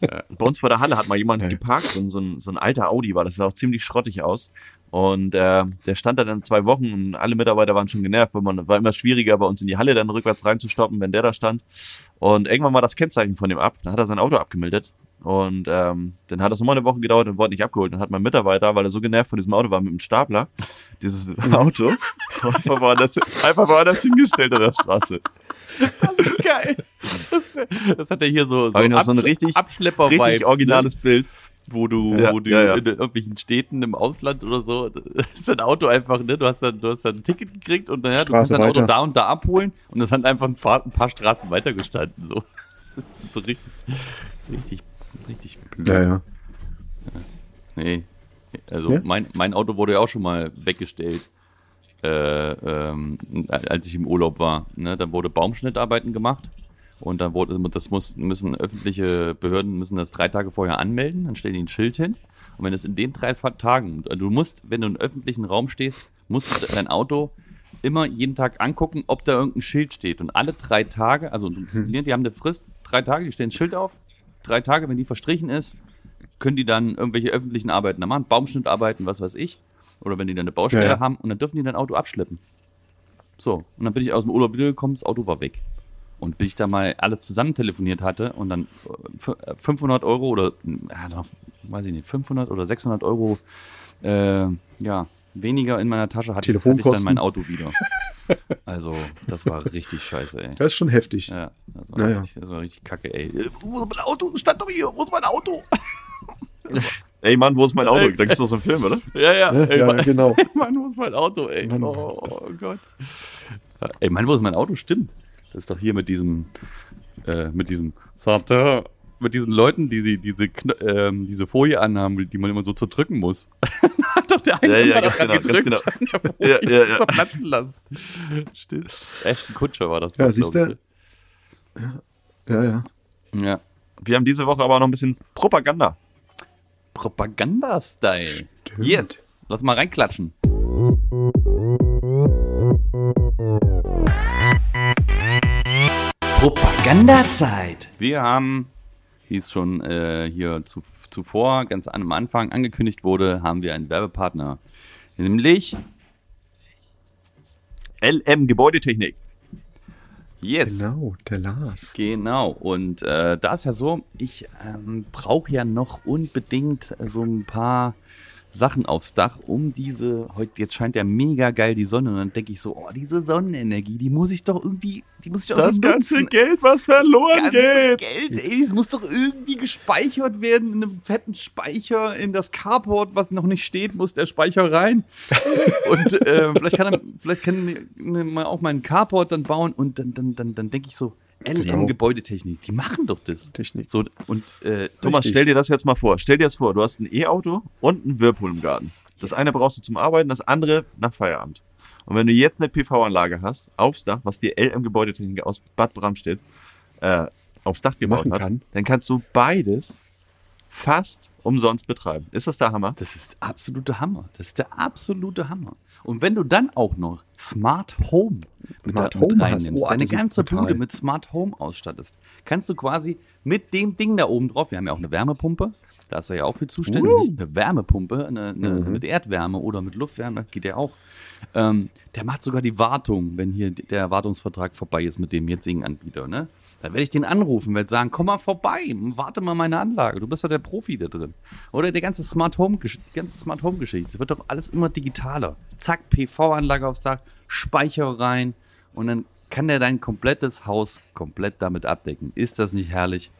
Bei uns vor der Halle hat mal jemand geparkt, so, ein- so, ein, alter Audi war, das sah auch ziemlich schrottig aus. Und äh, der stand da dann zwei Wochen und alle Mitarbeiter waren schon genervt, weil man war immer schwieriger bei uns in die Halle dann rückwärts reinzustoppen, wenn der da stand. Und irgendwann war das Kennzeichen von dem ab, dann hat er sein Auto abgemeldet. Und ähm, dann hat das nochmal eine Woche gedauert und wurde nicht abgeholt. Dann hat mein Mitarbeiter, weil er so genervt von diesem Auto war, mit dem Stapler, dieses [LAUGHS] Auto einfach woanders, einfach woanders hingestellt an der Straße. Geil. Das, das hat er hier so, so, noch so ein Absch- richtig- Richtig originales Bild. ne? wo du, Ja, wo du ja, ja. in irgendwelchen Städten im Ausland oder so, das ist dein Auto einfach, ne? Du hast dann, du hast dann ein Ticket gekriegt und naja, du kannst dein Auto da und da abholen und das hat einfach ein paar, ein paar Straßen weiter gestanden. So. [LAUGHS] Das ist so richtig, richtig, richtig blöd. ja, ja. Nee. Also Ja? mein, mein Auto wurde ja auch schon mal weggestellt, äh, ähm, als ich im Urlaub war. Ne? Dann wurde Baumschnittarbeiten gemacht und dann wurde das muss, müssen öffentliche Behörden müssen das drei Tage vorher anmelden, dann stellen die ein Schild hin. Und wenn es in den drei Tagen, du musst, wenn du im öffentlichen Raum stehst, musst du dein Auto immer jeden Tag angucken, ob da irgendein Schild steht. Und alle drei Tage, also die haben eine Frist, drei Tage, die stellen ein Schild auf. Drei Tage, wenn die verstrichen ist, können die dann irgendwelche öffentlichen Arbeiten da machen, Baumschnittarbeiten, was weiß ich. Oder wenn die dann eine Baustelle Ja, ja. haben und dann dürfen die dein Auto abschleppen. So, und dann bin ich aus dem Urlaub wiedergekommen, das Auto war weg. Und bis ich da mal alles zusammen telefoniert hatte und dann äh, f- äh, 500 Euro oder, ja, weiß ich nicht, 500 oder 600 Euro, äh, ja, weniger in meiner Tasche hatte, ich- hatte ich dann mein Auto wieder. [LAUGHS] Also, das war richtig scheiße, ey. Das ist schon heftig. Ja, das war, Naja. richtig, das war richtig kacke, ey. Äh, Wo ist mein Auto? Stand doch hier, wo ist mein Auto? [LAUGHS] Ey Mann, wo ist mein Auto? Da gibt's doch so einen Film, oder? Ja, ja, ey, Ja, Mann, genau. [LAUGHS] Mann, wo ist mein Auto, ey? Mann. Oh, Gott. Ey, Mann, wo ist mein Auto? Stimmt. Das ist doch hier mit diesem, äh, mit diesem Satin, mit diesen Leuten, die sie, diese, Kn- ähm, diese Folie anhaben, die man immer so zerdrücken muss. [LAUGHS] Hat doch der eine Ja, ja, dran genau, ganz gedrückt, an der Folie Ja, ja, ja. zerplatzen lassen. Stimmt. Ashton Kutscher war das. Ja, glaub siehst du? Ja, ja. Ja. Wir haben diese Woche aber noch ein bisschen Propaganda. Propaganda-Style. Yes. Lass mal reinklatschen. Propagandazeit. Wir haben, wie es schon äh, hier zu, zuvor ganz am Anfang angekündigt wurde, haben wir einen Werbepartner. Nämlich LM Gebäudetechnik. Yes. Genau, der Lars. Genau, und äh, da ist ja so, ich ähm, brauche ja noch unbedingt so ein paar Sachen aufs Dach, um diese, heute, jetzt scheint ja mega geil die Sonne und dann denke ich so, oh, diese Sonnenenergie, die muss ich doch irgendwie, die muss ich doch Das irgendwie ganze nutzen. Geld, was verloren ganze geht. Geld, ey, es muss doch irgendwie gespeichert werden in einem fetten Speicher in das Carport, was noch nicht steht, muss der Speicher rein. [LAUGHS] und äh, vielleicht kann er, vielleicht kann man auch mal einen Carport dann bauen und dann, dann, dann, dann denke ich so, LM Genau. Gebäudetechnik, die machen doch das. Technik. So und äh, Thomas, stell dir das jetzt mal vor. Stell dir das vor, du hast ein E-Auto und ein Whirlpool im Garten. Das eine brauchst du zum Arbeiten, das andere nach Feierabend. Und wenn du jetzt eine PV-Anlage hast, aufs Dach, was die LM Gebäudetechnik aus Bad Bramstedt äh, aufs Dach gebaut hat, kann. dann kannst du beides fast umsonst betreiben. Ist das der Hammer? Das ist der absolute Hammer. Das ist der absolute Hammer. Und wenn du dann auch noch Smart Home mit, Smart da, mit Home hast, reinnimmst, oh, deine ganze. Bude mit Smart Home ausstattest, kannst du quasi mit dem Ding da oben drauf, wir haben ja auch eine Wärmepumpe, da ist er ja auch für zuständig, eine Wärmepumpe, eine, eine, Mhm. mit Erdwärme oder mit Luftwärme, geht ja auch. Ähm, der macht sogar die Wartung, wenn hier der Wartungsvertrag vorbei ist mit dem jetzigen Anbieter. Ne? Dann werde ich den anrufen, werde sagen, komm mal vorbei, warte mal meine Anlage, du bist doch der Profi da drin. Oder der ganze Smart Home, die ganze Smart Home Geschichte, es wird doch alles immer digitaler. Zack, PV-Anlage aufs Dach, Speicher rein und dann kann der dein komplettes Haus komplett damit abdecken. Ist das nicht herrlich?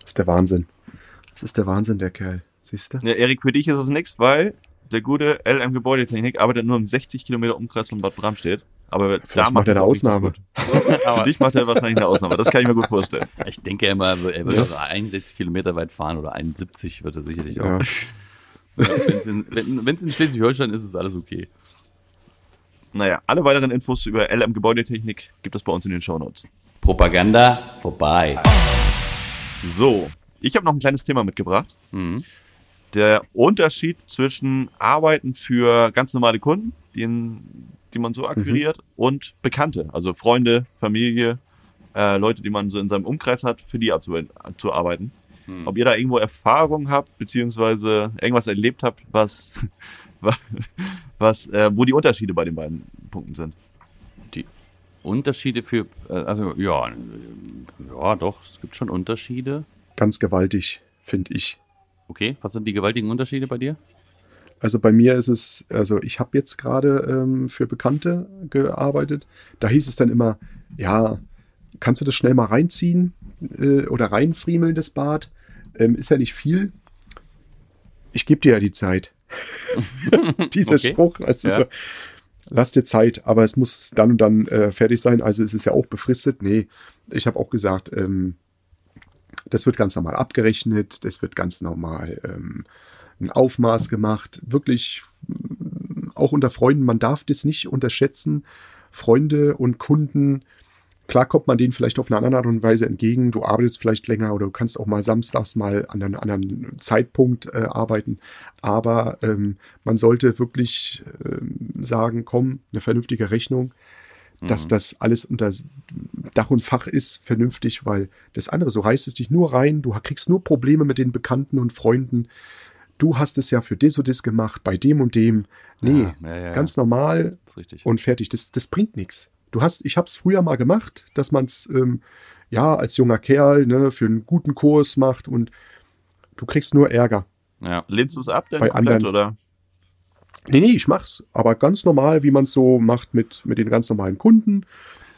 Das ist der Wahnsinn. Das ist der Wahnsinn, der Kerl. Siehst du? Ja, Erik, für dich ist es nichts, weil der gute LM Gebäudetechnik arbeitet nur im 60 Kilometer Umkreis von Bad Bramstedt. Aber Vielleicht macht er eine Ausnahme. Für dich macht er wahrscheinlich eine Ausnahme. Das kann ich mir gut vorstellen. Ich denke immer, er wird doch 61 Kilometer weit fahren oder 71 wird er sicherlich auch. Ja. In- Wenn es in Schleswig-Holstein ist, ist alles okay. Naja, alle weiteren Infos über LM Gebäudetechnik gibt es bei uns in den Shownotes. Propaganda vorbei. So, ich habe noch ein kleines Thema mitgebracht. der Unterschied zwischen Arbeiten für ganz normale Kunden, die, in, die man so akquiriert, und Bekannte, also Freunde, Familie, äh, Leute, die man so in seinem Umkreis hat, für die abzuarbeiten. Ob ihr da irgendwo Erfahrung habt, beziehungsweise irgendwas erlebt habt, was, [LAUGHS] was, äh, wo die Unterschiede bei den beiden Punkten sind. Die Unterschiede für, äh, also ja, äh, ja, doch, es gibt schon Unterschiede. Ganz gewaltig, finde ich. Okay, was sind die gewaltigen Unterschiede bei dir? Also bei mir ist es, also ich habe jetzt gerade ähm, für Bekannte gearbeitet. Da hieß es dann immer, ja, kannst du das schnell mal reinziehen äh, oder reinfriemeln, das Bad? Ähm, ist ja nicht viel. Ich gebe dir ja die Zeit. [LAUGHS] Dieser Okay. Spruch, also Ja. so, lass dir Zeit, aber es muss dann und dann äh, fertig sein. Also es ist ja auch befristet. Nee, ich habe auch gesagt, ähm, das wird ganz normal abgerechnet, das wird ganz normal ähm, ein Aufmaß gemacht. Wirklich mm, auch unter Freunden, man darf das nicht unterschätzen. Freunde und Kunden, klar kommt man denen vielleicht auf eine andere Art und Weise entgegen. Du arbeitest vielleicht länger oder du kannst auch mal samstags mal an einem anderen Zeitpunkt äh, arbeiten. Aber ähm, man sollte wirklich ähm, sagen, komm, eine vernünftige Rechnung, dass das alles unter Dach und Fach ist, vernünftig, weil das andere, so reißt es dich nur rein, du kriegst nur Probleme mit den Bekannten und Freunden. Du hast es ja für das und das gemacht, bei dem und dem. Nee, Ja, ja, ja, ganz normal und fertig. Das, das bringt nichts. Du hast, ich habe es früher mal gemacht, dass man es ähm, ja als junger Kerl ne, für einen guten Kurs macht und du kriegst nur Ärger. ja. Lehnst du es ab denn Bei komplett, anderen- oder? Nee, nee, ich mach's, aber ganz normal, wie man es so macht mit, mit den ganz normalen Kunden.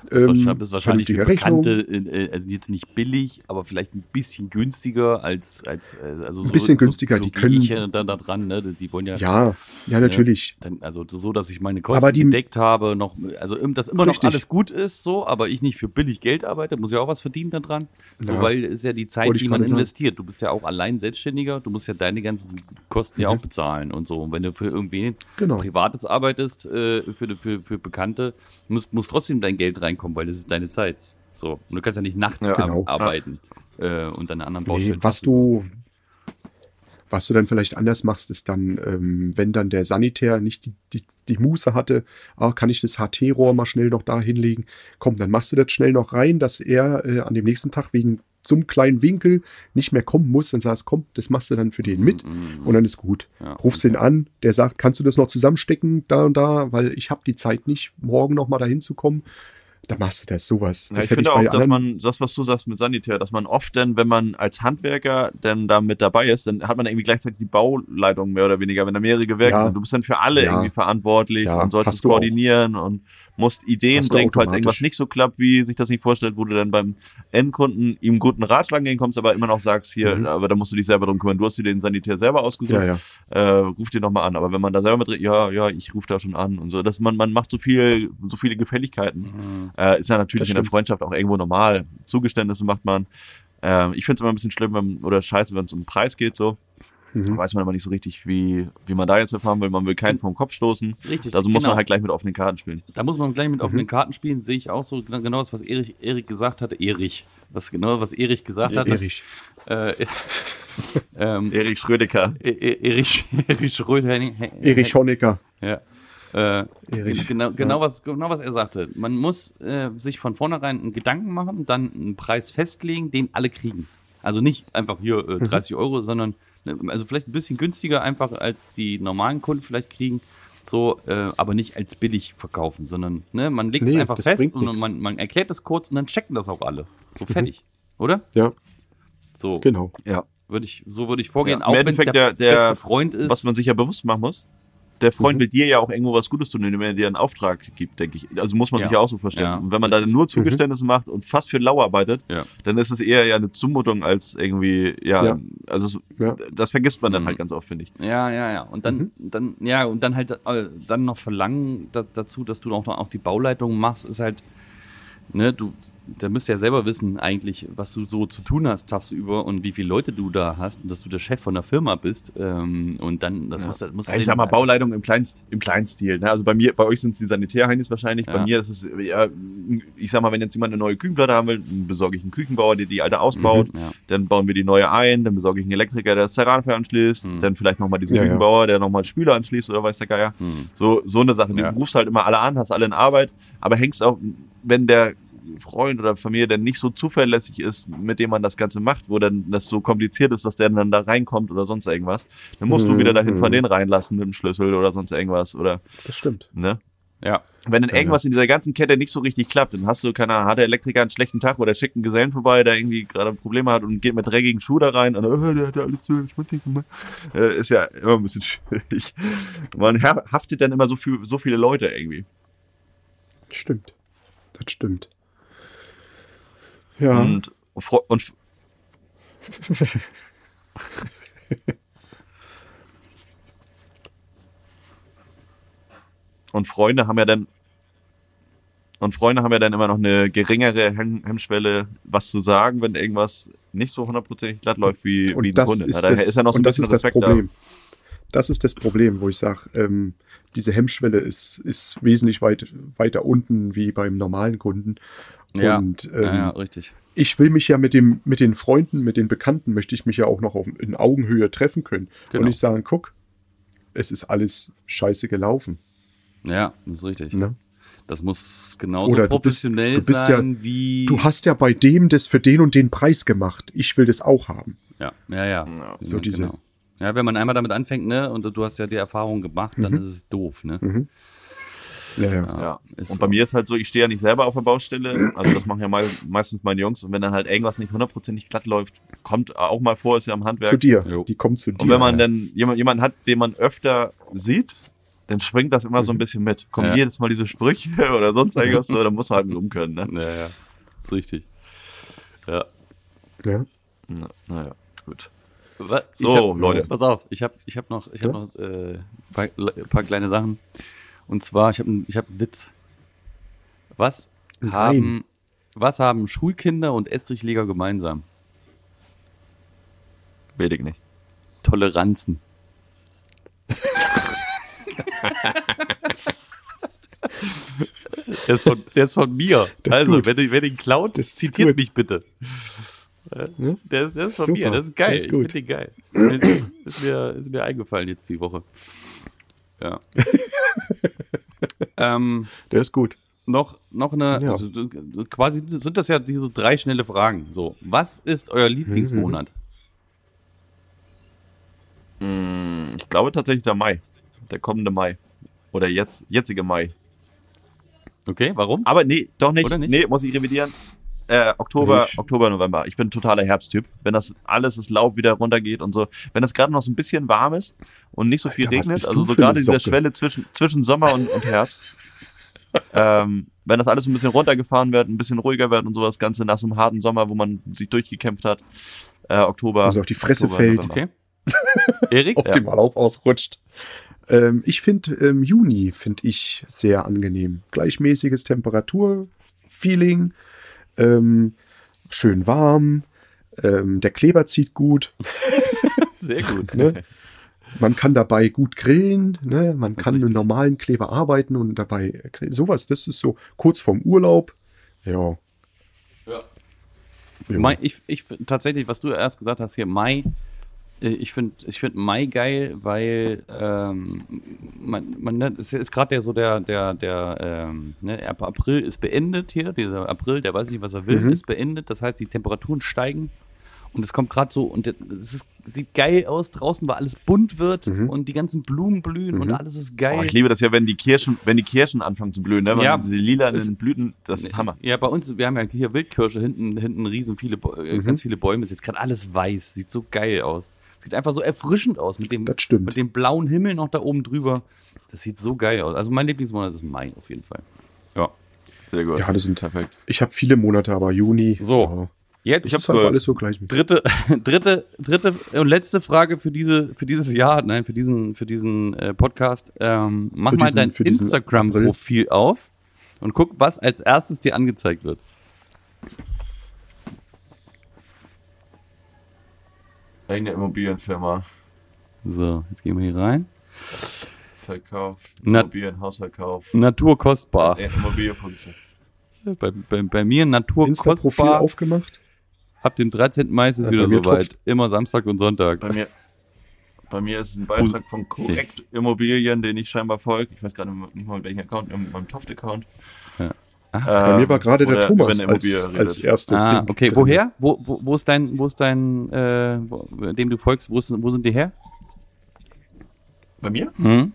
Das Ähm, ist ist wahrscheinlich für vernünftige Rechnung. Bekannte, äh, also jetzt nicht billig, aber vielleicht ein bisschen günstiger als, als äh, also Ein bisschen günstiger, so, so die können- ich ja dann da dran, ne? Die wollen ja, Ja, ja, natürlich. dann, also so, dass ich meine Kosten die- gedeckt habe, noch, also dass immer Richtig. noch alles gut ist, so, aber ich nicht für billig Geld arbeite, muss ja auch was verdienen da dran. So, Ja. weil es ja die Zeit, die man gerade sagen. investiert. Du bist ja auch allein Selbstständiger, du musst ja deine ganzen Kosten ja auch bezahlen und so. Und wenn du für irgendwie Mhm. Genau. Privates arbeitest, äh, für, für, für Bekannte, muss, muss trotzdem dein Geld reinkommen, weil das ist deine Zeit. So. Und du kannst ja nicht nachts Ja. Genau. ar- arbeiten äh, und deine anderen Nee, Baustellen. was du, was du dann vielleicht anders machst, ist dann, ähm, wenn dann der Sanitär nicht die, die, die Muße hatte, ah, kann ich das HT-Rohr mal schnell noch da hinlegen? Komm, dann machst du das schnell noch rein, dass er äh, an dem nächsten Tag wegen so einem kleinen Winkel nicht mehr kommen muss und sagst, komm, das machst du dann für den mit und dann ist gut. Ja, Rufst ihn an, der sagt, kannst du das noch zusammenstecken, da und da, weil ich habe die Zeit nicht, morgen noch mal dahin zu kommen. Dann machst du das, sowas. Ja, das ich finde auch, dass man, das, was du sagst mit Sanitär, dass man oft dann, wenn man als Handwerker dann da mit dabei ist, dann hat man irgendwie gleichzeitig die Bauleitung mehr oder weniger, wenn da mehrere Gewerke Ja. sind. Du bist dann für alle Ja. irgendwie verantwortlich und sollst es du auch. koordinieren und musst Ideen bringen, falls irgendwas nicht so klappt, wie sich das nicht vorstellt, wo du dann beim Endkunden ihm guten Ratschlag entgegenkommst, aber immer noch sagst, hier, aber da musst du dich selber drum kümmern. Du hast dir den Sanitär selber ausgesucht, Mhm. Ja, ja. Äh, ruf dir nochmal an. Aber wenn man da selber mit, ja, ja, ich rufe da schon an und so, dass man, man macht so viel, so viele Gefälligkeiten. Äh, ist ja natürlich in der. Freundschaft auch irgendwo normal. Zugeständnisse macht man. Ähm, ich finde es immer ein bisschen schlimm, wenn, oder scheiße, wenn es um den Preis geht, so. Mhm. Da weiß man aber nicht so richtig, wie, wie man da jetzt mitfahren will. Man will keinen vom Kopf stoßen. Richtig, Also muss genau. man halt gleich mit offenen Karten spielen. Da muss man gleich mit Mhm. offenen Karten spielen, sehe ich auch so genau das, was Erik, Erik gesagt hatte. Erich. Was genau, was Erich gesagt hatte. Erich. Äh, [LAUGHS] ähm, Erik Schrödecker. E- E- Erich, [LAUGHS] Erich Schröder. Erich Honecker. Ja. Äh, Erich. Genau, genau, was, genau was er sagte. Man muss äh, sich von vornherein einen Gedanken machen, dann einen Preis festlegen, den alle kriegen. Also nicht einfach hier Mhm. äh, 30 Euro, sondern also vielleicht ein bisschen günstiger einfach als die normalen Kunden vielleicht kriegen. So, äh, aber nicht als billig verkaufen, sondern ne, man legt es Nee, einfach das fest und. Mhm. man, man erklärt es kurz und dann checken das auch alle. So fertig. Oder? Ja, So genau. Ja. würde ich, so würde ich vorgehen, Ja, auch wenn es der, der- der- beste Freund ist. Was man sich ja bewusst machen muss. Der Freund Mhm. will dir ja auch irgendwo was Gutes tun, indem er dir einen Auftrag gibt, denke ich. Also muss man Ja. sich ja auch so vorstellen. Ja, und wenn man da richtig. nur Zugeständnisse macht und fast für lau arbeitet, Ja. dann ist es eher ja eine Zumutung als irgendwie, ja, Ja. also es, Ja. das vergisst man dann Mhm. halt ganz oft, finde ich. Ja, ja, ja. Und dann, Mhm. dann, ja, und dann halt äh, dann noch verlangen da, dazu, dass du auch noch auch die Bauleitung machst, ist halt, ne, du, da müsst ihr ja selber wissen, eigentlich, was du so zu tun hast tagsüber und wie viele Leute du da hast und dass du der Chef von der Firma bist. Ähm, und dann, das musst du Ja, ich sag mal, einfach- Bauleitung im kleinen, im kleinen Stil. Ne? Also bei mir, bei euch sind es die Sanitärheinis wahrscheinlich, bei Ja. mir ist es ja ich sag mal, wenn jetzt jemand eine neue Küchenplatte haben will, dann besorge ich einen Küchenbauer, der die alte ausbaut. Mhm, ja. Dann bauen wir die neue ein. Dann besorge ich einen Elektriker, der das Terranfeuer anschließt. Mhm. Dann vielleicht nochmal diesen Ja, ja. Küchenbauer, der nochmal Spüler anschließt oder weiß der Geier. So, so eine Sache. Mhm. Ja. Du rufst halt immer alle an, hast alle in Arbeit, aber hängst auch, wenn der Freund oder Familie dann nicht so zuverlässig ist, mit dem man das Ganze macht, wo dann das so kompliziert ist, dass der dann da reinkommt oder sonst irgendwas, dann musst du wieder dahin von denen reinlassen mit dem Schlüssel oder sonst irgendwas oder, Das stimmt. ne? Ja. Wenn dann irgendwas in dieser ganzen Kette nicht so richtig klappt, dann hast du, keine Ahnung, hat der Elektriker einen schlechten Tag oder schickt einen Gesellen vorbei, der irgendwie gerade Probleme hat und geht mit dreckigen Schuh da rein und oh, der hat ja alles so schmutzig gemacht. Äh, ist ja immer ein bisschen [LAUGHS] schwierig. Man ha- haftet dann immer so, viel, so viele Leute irgendwie. Stimmt. Das stimmt. Ja. Und, und [LAUGHS] Und Freunde haben ja dann und Freunde haben ja dann immer noch eine geringere Hemm Hemmschwelle, was zu sagen, wenn irgendwas nicht so hundertprozentig glatt läuft wie, wie und ein das Kunde. ist, da das, ist ja noch so ein und das bisschen ist das Respekt Problem. Das ist das Problem, wo ich sage, ähm, diese Hemmschwelle ist, ist wesentlich weit, weiter unten wie beim normalen Kunden. Ja. Und ähm, ja, ja, richtig. ich will mich ja mit dem, mit den Freunden, mit den Bekannten, möchte ich mich ja auch noch auf, in Augenhöhe treffen können. Genau. Und nicht sagen, guck, es ist alles scheiße gelaufen. Ja, das ist richtig. Ne? Das muss genauso Oder du bist- professionell du bist sein ja- wie. Du hast ja bei dem das für den und den Preis gemacht. Ich will das auch haben. Ja, ja, ja. so ja, diese- Genau. Ja, wenn man einmal damit anfängt, ne, und du hast ja die Erfahrung gemacht, dann ist es doof, ne? Ja, ja. Ja. ist und so. bei mir ist halt so, ich stehe ja nicht selber auf der Baustelle. Also das machen ja mei- meistens meine Jungs. Und wenn dann halt irgendwas nicht hundertprozentig glatt läuft, kommt auch mal vor, ist ja im Handwerk. Zu dir. Jo. Die kommen zu dir. Und wenn man dann jemand, jemanden hat, den man öfter sieht, dann schwingt das immer so ein bisschen mit. Kommen Ja. jedes Mal diese Sprüche [LAUGHS] oder sonst irgendwas so, dann muss man halt mit umkönnen. Ne? Ja, ja. Ist richtig. Ja. ja. Na, naja, gut. Was? So, hab, Leute. Pass auf, ich habe ich hab noch, ich hab Ja? noch äh, paar, paar kleine Sachen. Und zwar, ich habe ich hab einen Witz. Was Nein. haben, was haben Schulkinder und Estrichleger gemeinsam? Weiß ich nicht. Toleranzen. der, ist von, der ist von mir. Das also, wenn ihr wenn ihr ihn klaut, Das zitiert gut. mich bitte. Äh? Der ist, der ist von Super. mir, das ist geil. Das ist ich finde den geil. Ist mir, ist, mir, ist mir eingefallen jetzt die Woche. Ja. [LAUGHS] ähm, Der ist gut. noch, noch eine, Ja. also, quasi sind das ja diese drei schnelle Fragen. So, was ist euer Lieblingsmonat? Ich glaube tatsächlich der Mai. Der kommende Mai. Oder jetzt, jetzige Mai. Okay, warum? Aber nee, doch nicht. Oder nicht? Nee, muss ich revidieren. Äh, Oktober, Nicht. Oktober, November. Ich bin ein totaler Herbsttyp. Wenn das alles das Laub wieder runtergeht und so, wenn das gerade noch so ein bisschen warm ist und nicht so viel Alter, regnet, also so gerade diese? Schwelle zwischen, zwischen Sommer und, und Herbst, [LAUGHS] ähm, wenn das alles ein bisschen runtergefahren wird, ein bisschen ruhiger wird und so das Ganze nach so einem harten Sommer, wo man sich durchgekämpft hat, äh, Oktober. Also auf die Fresse Oktober, fällt. November. Okay. Erik? [LAUGHS] auf dem Laub ausrutscht. Ähm, ich finde ähm, Juni finde ich sehr angenehm. Gleichmäßiges Temperaturfeeling, ähm, schön warm, ähm, der Kleber zieht gut, [LAUGHS] Sehr gut. ne? man kann dabei gut grillen, ne? man kann mit normalen Kleber arbeiten und dabei grillen. sowas. Das ist so kurz vorm Urlaub. Ja. Ja. Ja. Mai, ich, ich tatsächlich, was du erst gesagt hast hier, Mai, ich finde ich find Mai geil, weil ähm, man, man ne, es ist gerade der so der, der, der, ähm, ne, April ist beendet hier, dieser April, der weiß nicht, was er will, ist beendet. Das heißt, die Temperaturen steigen und es kommt gerade so und es ist, sieht geil aus draußen, weil alles bunt wird und die ganzen Blumen blühen und alles ist geil. Oh, ich liebe das ja, wenn die Kirschen, wenn die Kirschen anfangen zu blühen, ne? Weil Ja, diese lilanen Blüten, das ist Hammer. Ja, bei uns, wir haben ja hier Wildkirsche, hinten, hinten riesen viele, äh, Mhm. ganz viele Bäume. Ist jetzt gerade alles weiß. Sieht so geil aus. Sieht einfach so erfrischend aus mit dem, mit dem blauen Himmel noch da oben drüber. Das sieht so geil aus. Also mein Lieblingsmonat ist Mai auf jeden Fall. Ja. Sehr gut. Ja, das sind perfekt. Ich habe viele Monate, aber Juni. So. Ja. Jetzt Ich habe alles so gleich mit. dritte, [LAUGHS] dritte, dritte und letzte Frage für diese, für dieses Jahr, nein, für diesen, für diesen äh, Podcast. Ähm, mach Für mal diesen- dein Instagram-Profil auf und guck, was als erstes dir angezeigt wird. Eine Immobilienfirma So, jetzt gehen wir hier rein. verkauft, Na- Immobilienhausverkauf, Natur kostbar. äh, Immobilienfunktion. Bei, bei, bei mir Natur Insta-Profil kostbar. aufgemacht. Ab dem 13. Mai ist es Ja, wieder soweit. Immer Samstag und Sonntag. Bei mir, bei mir ist es ein Beitrag von Korrekt Immobilien, den ich scheinbar folge. Ich weiß gerade nicht mal, mit welchem Account, mit meinem Toft-Account. Ja. Bei mir war gerade der Thomas als, als erstes Ah, Ding okay. drin. Woher? Wo, wo, wo ist dein, wo ist dein, äh, wo, dem du folgst? Wo, ist, wo sind die her? Bei mir? Hm?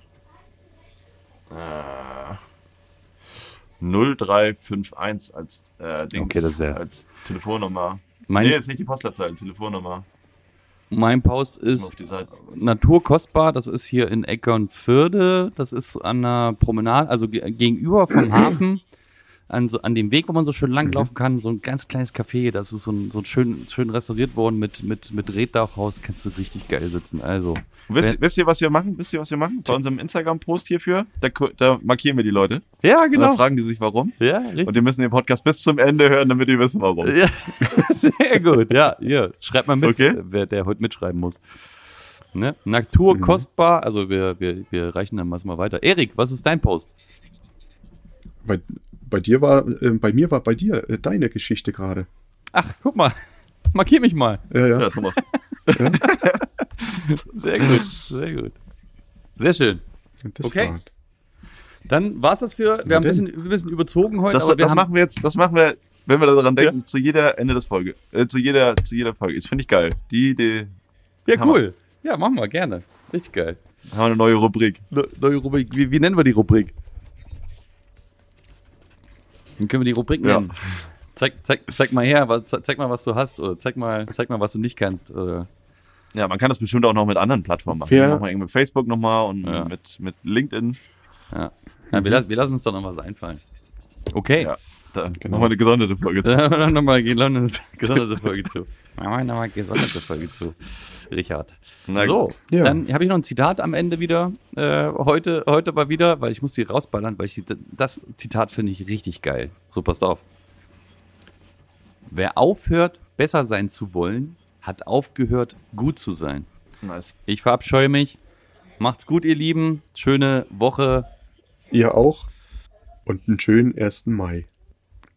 0351 als äh, Dings, Okay, das ist ja- als Telefonnummer. Mein- nee, ist nicht die Postleitzahl, Telefonnummer. Mein Post Ist. Naturkostbar. Das ist hier in Eckernförde. Das ist an der Promenade, also ge- gegenüber vom [CLEARS THROAT] Hafen. An, so, an dem Weg, wo man so schön langlaufen kann, so ein ganz kleines Café, das ist so, ein, so ein schön, schön restauriert worden mit, mit, mit Reddachhaus, kannst du richtig geil sitzen. Also, Wisst, wisst ihr, was wir machen? Wisst ihr, was wir machen? Bei unserem Instagram-Post hierfür, da, da markieren wir die Leute. ja, Und dann fragen die sich, warum. Ja, richtig. Und die müssen den Podcast bis zum Ende hören, damit die wissen, warum. Ja, [LAUGHS] sehr gut. Ja, hier, schreibt mal mit, Okay. wer der heute mitschreiben muss. Ne? Natur kostbar, also wir, wir, wir reichen dann mal weiter. Erik, was ist dein Post? Bei, bei dir war, äh, bei mir war bei dir äh, deine Geschichte gerade. Ach, guck mal, [LAUGHS] markier mich mal. Ja, ja. Ja, Thomas. [LAUGHS] Sehr gut, sehr gut. Sehr schön. Das Okay. war, Dann war's das für, wir haben ein bisschen, ein bisschen überzogen heute, Das, aber wir das machen wir jetzt, das machen wir, wenn wir daran denken, zu jeder Ende des Folge, äh, zu jeder, zu jeder Folge. Das finde ich geil. Die Idee, ja Hammer. cool. Ja, machen wir gerne. Richtig geil. haben wir eine neue Rubrik. Ne- Neue Rubrik. Wie, wie nennen wir die Rubrik? Dann können wir die Rubrik Ja. nennen. Zeig, zeig, zeig mal her, was, ze- zeig mal, was du hast, oder zeig mal, zeig mal, was du nicht kannst. Oder. Ja, man kann das bestimmt auch noch mit anderen Plattformen machen. Wir irgendwie mit Facebook nochmal und Ja. mit, mit LinkedIn. Ja. ja wir, lassen, wir lassen uns doch noch was einfallen. Okay. Ja, da Genau. machen wir eine gesonderte Folge zu. Da [LAUGHS] nochmal gesonderte [LAUGHS] gesonderte Folge zu. Machen wir nochmal gesonderte Folge zu. Richard. Na so. Ja. dann habe ich noch ein Zitat am Ende wieder. Äh, heute, heute mal wieder, weil ich muss die rausballern, weil ich das Zitat finde ich richtig geil. So, passt auf. Wer aufhört, besser sein zu wollen, hat aufgehört, gut zu sein. Nice. Ich verabscheue mich. Macht's gut, ihr Lieben. Schöne Woche. ihr auch. Und einen schönen 1. Mai.